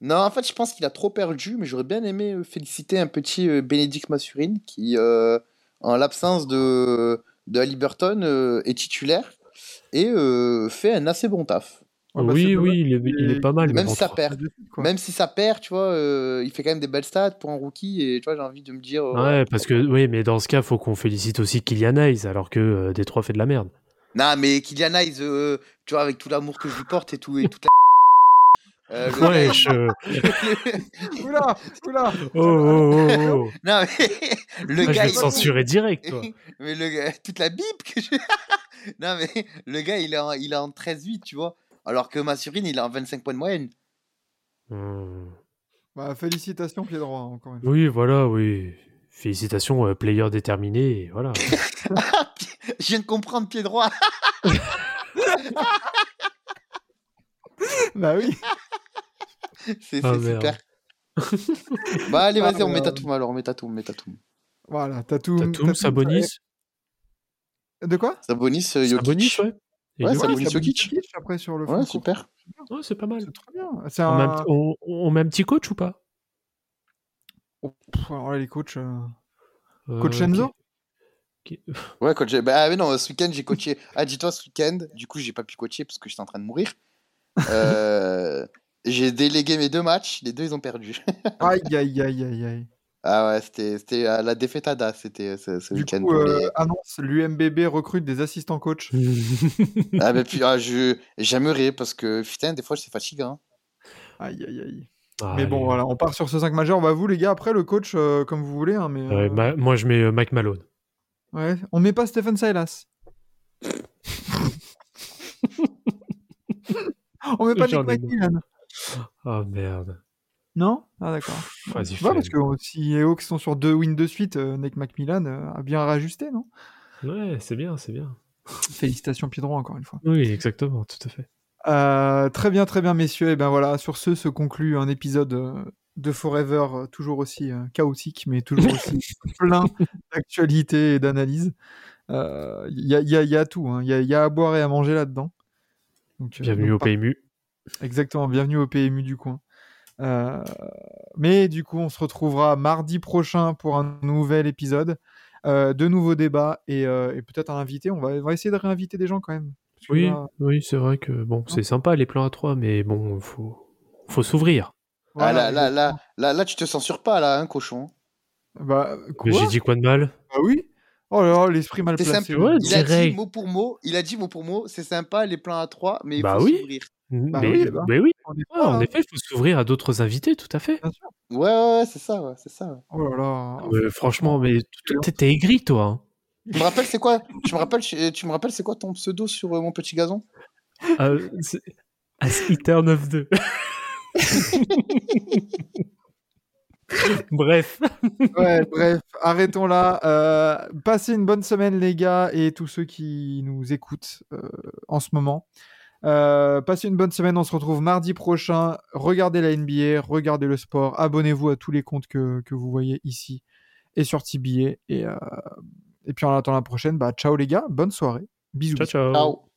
Non, en fait, je pense qu'il a trop perdu, mais j'aurais bien aimé euh, féliciter un petit euh, Bénédicte Massurine qui, euh, en l'absence de, de Haliburton, euh, est titulaire et euh, fait un assez bon taf. Ouais, bah, oui, oui, il est, il est pas mal. Même si ça perd. quoi. Même si ça perd, tu vois, euh, il fait quand même des belles stats pour un rookie et tu vois, j'ai envie de me dire. euh, Ouais, parce que, oui, mais dans ce cas, faut qu'on félicite aussi Kylian Hayes, alors que euh, Détroit fait de la merde. Non, mais Kylian Hayes, euh, tu vois, avec tout l'amour que je lui porte et tout et toute la. Euh, le Ouais, gars, je... Oula, oula. Oh, oh, oh, oh. Non, mais le Ah, je gars. vais il- te censurer direct, toi. mais le gars, toute la bip que je. non, mais le gars, il est en, il est en 13-8, tu vois. Alors que Massurine, il est en 25 points de moyenne. Hmm. Bah, félicitations, pied droit, hein, encore une fois. Oui, voilà, oui. Félicitations, euh, player déterminé, et voilà. Je viens de comprendre pied droit. Bah oui. C'est Ah, super. bah, allez, vas-y, on met Tatum alors, on met Tatum, met Tatum. Voilà, Tatum. Tatum, Sabonis. De quoi? Sabonis, euh, Jokic. Sabonis, ouais. Et Ouais. Sabonis, Jokic. Après, sur le Ouais, super. Ouais, c'est pas mal. C'est très bien. C'est On met, un, petit- on- on met un petit coach ou pas? Oh, pff, alors là, les coachs. euh, Euh, Coach Enzo? Qui- qui- Ouais, coach. Bah, ah, mais non, ce week-end, j'ai coaché. Ah, dis-toi, ce week-end, du coup, j'ai pas pu coacher parce que j'étais en train de mourir. Euh, j'ai délégué mes deux matchs, les deux, ils ont perdu. Aïe, aïe, aïe, aïe, aïe. Ah ouais, c'était la défaite à Da, c'était ce, ce Du week-end. euh, les- annonce, l'UMBB recrute des assistants coach. Ah, mais puis, ah, je... j'aimerais parce que, putain, des fois, c'est fatigant. Aïe, aïe, aïe. Ah, mais bon, voilà, on part sur ce 5 majeur. Bah, vous, les gars, après, le coach, euh, comme vous voulez. Hein, mais, Ouais, euh, ma- moi, je mets euh, Mike Malone. ouais, on met pas Stephen Silas. on met pas Nick McMillan. Oh merde. Non? Ah, d'accord. Vas-y, fais- parce que si les Hawks sont sur deux wins de suite, euh, Nick McMillan euh, a bien réajusté, non? Ouais, c'est bien, c'est bien. Félicitations, pied droit, encore une fois. Oui, exactement, tout à fait. Euh, très bien, très bien, messieurs. Et ben voilà, sur ce se conclut un épisode de Forever, toujours aussi chaotique, mais toujours aussi plein d'actualité et d'analyse. Euh, Il y, a, y a- il y a tout, hein. il y, a, y a à boire et à manger là-dedans. Bienvenue au PMU. Exactement, bienvenue au PMU du coin. Euh, mais du coup, on se retrouvera mardi prochain pour un nouvel épisode, euh, de nouveaux débats et, euh, et peut-être un invité. On va, on va essayer de réinviter des gens quand même. Oui, là, oui, c'est vrai que bon, c'est sympa les plans à 3, mais bon, faut, faut s'ouvrir. Ah, là, là, là, là, là, tu te censures pas, là, hein, cochon. Bah, j'ai dit quoi de mal? Bah oui. Oh là là, l'esprit mal C'est placé. simple. Ouais, Il a dit mot pour mot, il a dit mot pour mot, c'est sympa les plans à 3, mais il Bah faut oui. s'ouvrir. Bah mais, oui, bah. mais oui, On en hein, effet, il faut s'ouvrir à d'autres invités, tout à fait. Ouais, ouais, ouais, c'est ça, ouais, c'est ça. ouais. Oh là là. Euh, franchement, mais t'es- aigri, toi. hein. Tu me rappelles, c'est quoi Tu me rappelles, tu me rappelles, c'est quoi ton pseudo sur euh, mon petit gazon? Euh, As Eater 9-2. Bref. Ouais, bref, arrêtons là. Euh, passez une bonne semaine, les gars, et tous ceux qui nous écoutent euh, en ce moment. Euh, passez une bonne semaine. On se retrouve mardi prochain. Regardez la NBA, regardez le sport. Abonnez-vous à tous les comptes que, que vous voyez ici et sur TBA. Et, euh, et puis en attendant la prochaine, bah, ciao les gars. Bonne soirée. Bisous. Ciao, ciao. Ciao.